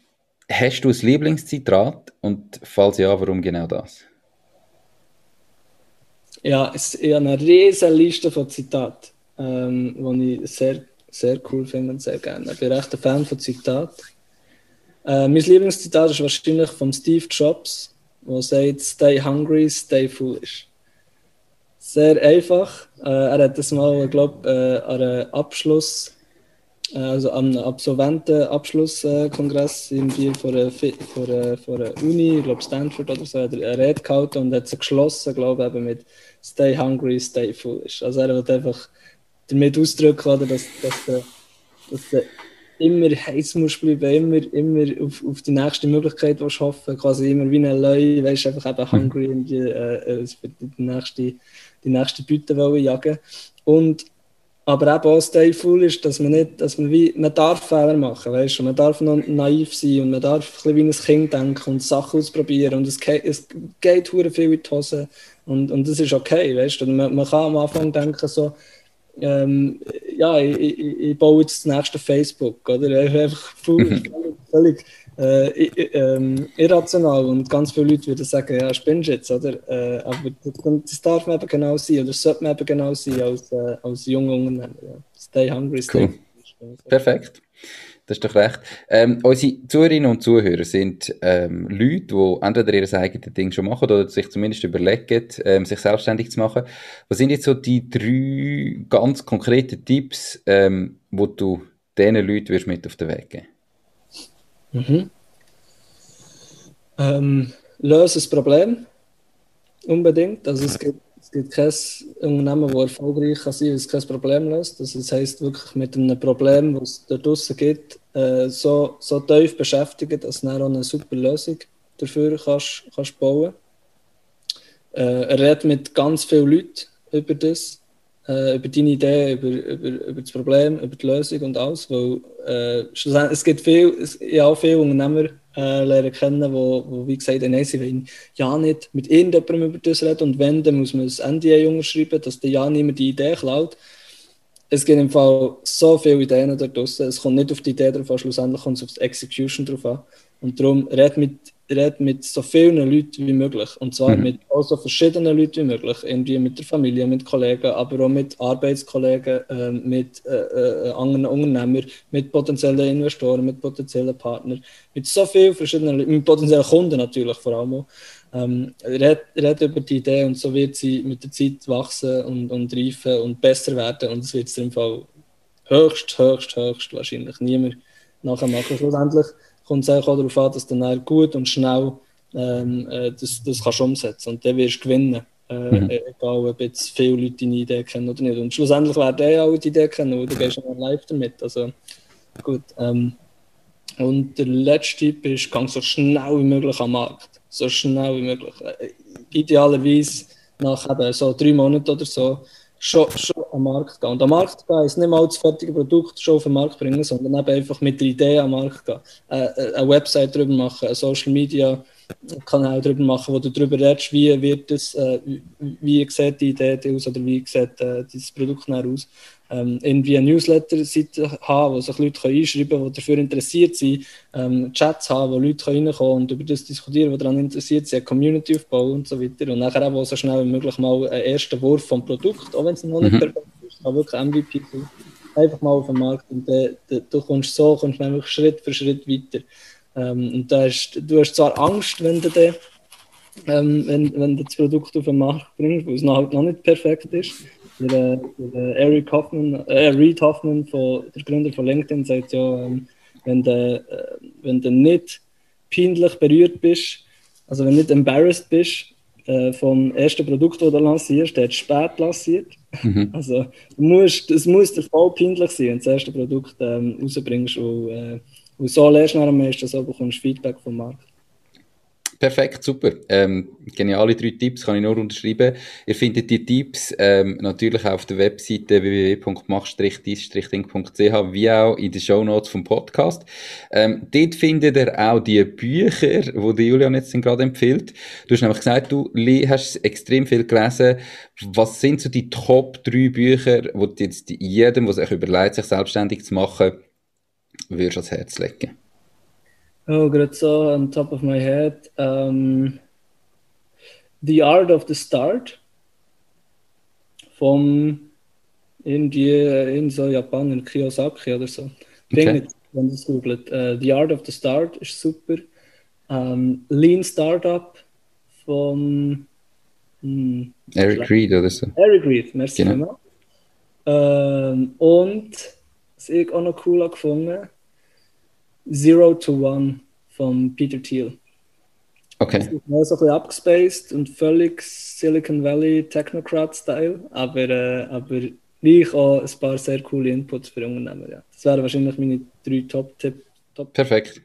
Speaker 2: hast du ein Lieblingszitat und falls ja, warum genau das?
Speaker 1: Ja, es ist eine riesige Liste von Zitaten, ähm, die ich sehr, sehr cool finde und sehr gerne. Ich bin echt ein Fan von Zitaten. Äh, mein Lieblingszitat ist wahrscheinlich von Steve Jobs, der sagt: Stay hungry, stay foolish. Sehr einfach. Äh, er hat das mal, glaube ich, äh, an einem Abschluss also am Absolventenabschlusskongress irgendwie vor einer, vor, einer, vor einer Uni, ich glaube Stanford oder so, hat er eine Rede gehalten und hat sie geschlossen, glaube ich, mit Stay hungry, stay foolish. Also er wird einfach damit ausdrücken, dass, dass, der, dass der immer heiß muss bleiben, immer, immer auf, auf die nächste Möglichkeit willst hoffen, quasi immer wie ein Leu, weißt einfach eben hungry und die, äh, die nächste, die nächste Beute jagen. Und aber eben auch Stay Foolish, dass man nicht, dass man wie, man darf Fehler machen, weißt du, man darf noch naiv sein und man darf ein bisschen wie ein Kind denken und Sachen ausprobieren und es geht, es geht viel in die Hose und, und das ist okay, weißt du, man, man kann am Anfang denken so, ähm, ja, ich, ich, ich, baue jetzt das nächste Facebook, oder? Einfach völlig, völlig äh, äh, irrational und ganz viele Leute würden sagen, ja, spinnst jetzt, oder? Äh, aber das darf man eben genau sein, oder sollte man eben genau sein als, äh, als junger Unternehmer. Ja. Stay hungry, stay
Speaker 2: cool. Perfekt. Das ist doch recht. Ähm, unsere Zuhörerinnen und Zuhörer sind ähm, Leute, die entweder ihr eigenes Ding schon machen oder sich zumindest überlegen, ähm, sich selbstständig zu machen. Was sind jetzt so die drei ganz konkreten Tipps, ähm, wo du diesen Leuten mit auf den Weg geben
Speaker 1: Mhm. Ähm, löse das Problem unbedingt. Also es gibt, es gibt kein Unternehmen, das erfolgreich kann sein kann, es kein Problem löst. Also das heisst wirklich mit einem Problem, das es da draußen gibt, äh, so, so tief beschäftigen, dass du dann auch eine super Lösung dafür kannst, kannst bauen äh, Er redet mit ganz vielen Leuten über das äh, über deine Idee, über, über, über das Problem, über die Lösung und alles. Weil äh, es gibt viel, es, ja, viele Unternehmer äh, lernen kennen, wo, wo wie gesagt nein, sie wollen ja nicht mit irgendjemandem über das reden und wenn, dann muss man das NDA unterschreiben, dass der ja niemand die Idee klaut. Es gibt im Fall so viele Ideen da draußen. Es kommt nicht auf die Idee drauf an, schlussendlich kommt es auf die Execution drauf an. Und darum red mit redet mit so vielen Leuten wie möglich. Und zwar mhm. mit auch so verschiedenen Leuten wie möglich. Irgendwie mit der Familie, mit Kollegen, aber auch mit Arbeitskollegen, äh, mit äh, äh, anderen Unternehmern, mit potenziellen Investoren, mit potenziellen Partnern, mit so vielen verschiedenen Leuten, mit potenziellen Kunden natürlich vor allem auch. Ähm, red, red über die Idee und so wird sie mit der Zeit wachsen und, und reifen und besser werden. Und es wird im Fall höchst, höchst, höchst wahrscheinlich niemand nachher machen. Schlussendlich kommt es auch darauf an, dass du dann gut und schnell ähm, äh, das, das kannst umsetzen und dann wirst du gewinnen. Äh, mhm. Egal, ob jetzt viele Leute deine Idee kennen oder nicht. Und schlussendlich werden die auch die Idee kennen, oder du gehst dann live damit. Also gut, ähm, Und der letzte Tipp ist, gang so schnell wie möglich am Markt. So schnell wie möglich. Äh, idealerweise nach eben so drei Monaten oder so schon, schon am Markt gehen. Und am Markt gehen ist nicht mal das fertige Produkt schon auf den Markt bringen, sondern eben einfach mit der Idee am Markt gehen. Äh, äh eine Website drüber machen, Social Media Kanal drüber machen, wo du darüber redest, wie wird es, äh, wie sieht die Idee aus oder wie sieht äh, das Produkt aus. Ähm, irgendwie eine Newsletter-Seite haben, wo sich Leute einschreiben können, die dafür interessiert sind, ähm, Chats haben, wo Leute reinkommen und über das diskutieren, die daran interessiert sind, eine Community aufbauen und so weiter. Und nachher auch so schnell wie möglich mal einen ersten Wurf vom Produkt, auch wenn es noch nicht mhm. perfekt ist, aber wirklich MVP einfach mal auf den Markt und de, du kommst so, kommst nämlich Schritt für Schritt weiter. Ähm, und da hast, du hast zwar Angst, wenn du, de, ähm, wenn, wenn du das Produkt auf den Markt bringst, weil es noch, halt noch nicht perfekt ist. Der, der Eric Hoffman, äh, Reed Hoffman, von, der Gründer von LinkedIn, sagt ja, ähm, wenn, du, äh, wenn du nicht peinlich berührt bist, also wenn du nicht embarrassed bist äh, vom ersten Produkt, das du lancierst, der hat spät lanciert. Mhm. Also du musst, es muss dir voll peinlich sein, wenn du das erste Produkt ähm, rausbringst, wo, äh, und so lernst du am meisten, so bekommst du Feedback vom Markt.
Speaker 2: Perfekt, super. Ähm, geniale drei Tipps kann ich nur unterschreiben. Ihr findet die Tipps ähm, natürlich auf der Webseite www.mach-dies-ding.ch wie auch in den Show Notes vom Podcast. Ähm, dort findet ihr auch die Bücher, die Julian jetzt gerade empfiehlt. Du hast nämlich gesagt, du hast extrem viel gelesen. Was sind so die Top drei Bücher, die jetzt jedem, der sich überlegt, sich selbstständig zu machen, würdest ans Herz legen?
Speaker 1: Oh, gerade so on top of my head. Um, the Art of the Start vom irgendwie in so Japaner Kiyosaki oder so. Okay. wenn du es googelt. Uh, the Art of the Start ist super. Um, Lean Startup vom
Speaker 2: hm, Eric Reed oder so.
Speaker 1: Eric Reed, merci genau. Ähm, und was ich auch noch cool gefunden Zero to One von Peter Thiel.
Speaker 2: Okay.
Speaker 1: Das ist so ein bisschen abgespaced und völlig Silicon Valley Technocrat-Style, aber, äh, aber gleich auch ein paar sehr coole Inputs für Unternehmen. Ja. Das wären wahrscheinlich meine drei Top-Tipps.
Speaker 2: Top Perfekt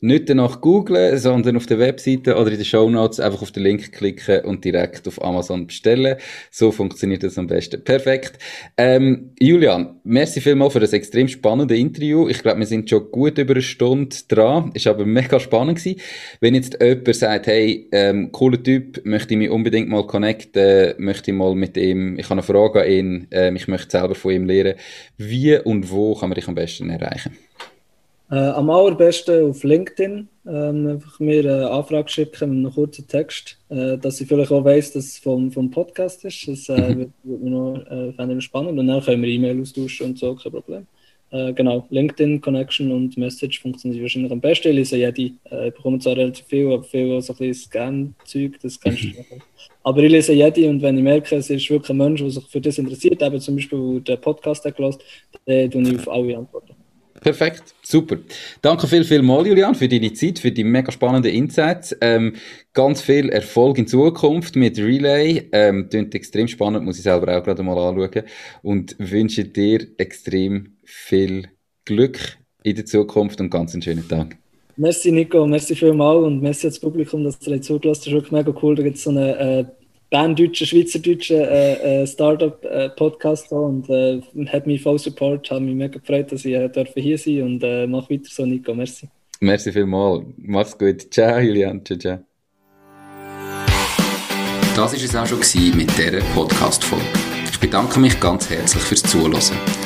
Speaker 2: nicht danach googlen, sondern auf der Webseite oder in den Show Notes einfach auf den Link klicken und direkt auf Amazon bestellen. So funktioniert das am besten. Perfekt. Ähm, Julian, merci vielmals für das extrem spannende Interview. Ich glaube, wir sind schon gut über eine Stunde dran. Ist aber mega spannend gewesen. Wenn jetzt jemand sagt, hey, ähm, cooler Typ, möchte ich mich unbedingt mal connecten, möchte ich mal mit ihm, ich habe eine Frage an ihn, ähm, ich möchte selber von ihm lernen. Wie und wo kann man dich am besten erreichen?
Speaker 1: Äh, am allerbesten auf LinkedIn ähm, einfach mir eine Anfrage schicken mit einem kurzen Text, äh, dass ich vielleicht auch weiss, dass es vom, vom Podcast ist. Das äh, mhm. wird, wird mir noch äh, spannend und dann können wir E-Mail austauschen und so, kein Problem. Äh, genau, LinkedIn, Connection und Message funktionieren wahrscheinlich am besten. Ich lese jede. Äh, ich bekomme zwar relativ viel, aber viel so ein bisschen Scan-Zeug, das kannst du machen. Aber ich lese jede und wenn ich merke, es ist wirklich ein Mensch, der sich für das interessiert, eben zum Beispiel der Podcast hat gehört, dann tue ich auf alle antworten.
Speaker 2: Perfekt, super. Danke viel, viel mal, Julian, für deine Zeit, für die mega spannenden Insights. Ähm, ganz viel Erfolg in Zukunft mit Relay. Ähm, klingt extrem spannend, muss ich selber auch gerade mal anschauen. Und wünsche dir extrem viel Glück in der Zukunft und ganz einen schönen Tag.
Speaker 1: Merci Nico, merci vielmals und merci ans Publikum, dass ihr zugelassen habt. Das ist wirklich mega cool. Da gibt es so eine äh, berndeutschen, schweizerdeutschen äh, äh, Startup-Podcast äh, und äh, hat mich voll Support, habe mich mega gefreut, dass ich äh, hier sein und äh, mach weiter so, Nico. Merci.
Speaker 2: Merci vielmals. Mach's gut. Ciao, Julian. Ciao, ciao. Das war es auch schon mit dieser Podcast-Folge. Ich bedanke mich ganz herzlich fürs Zuhören.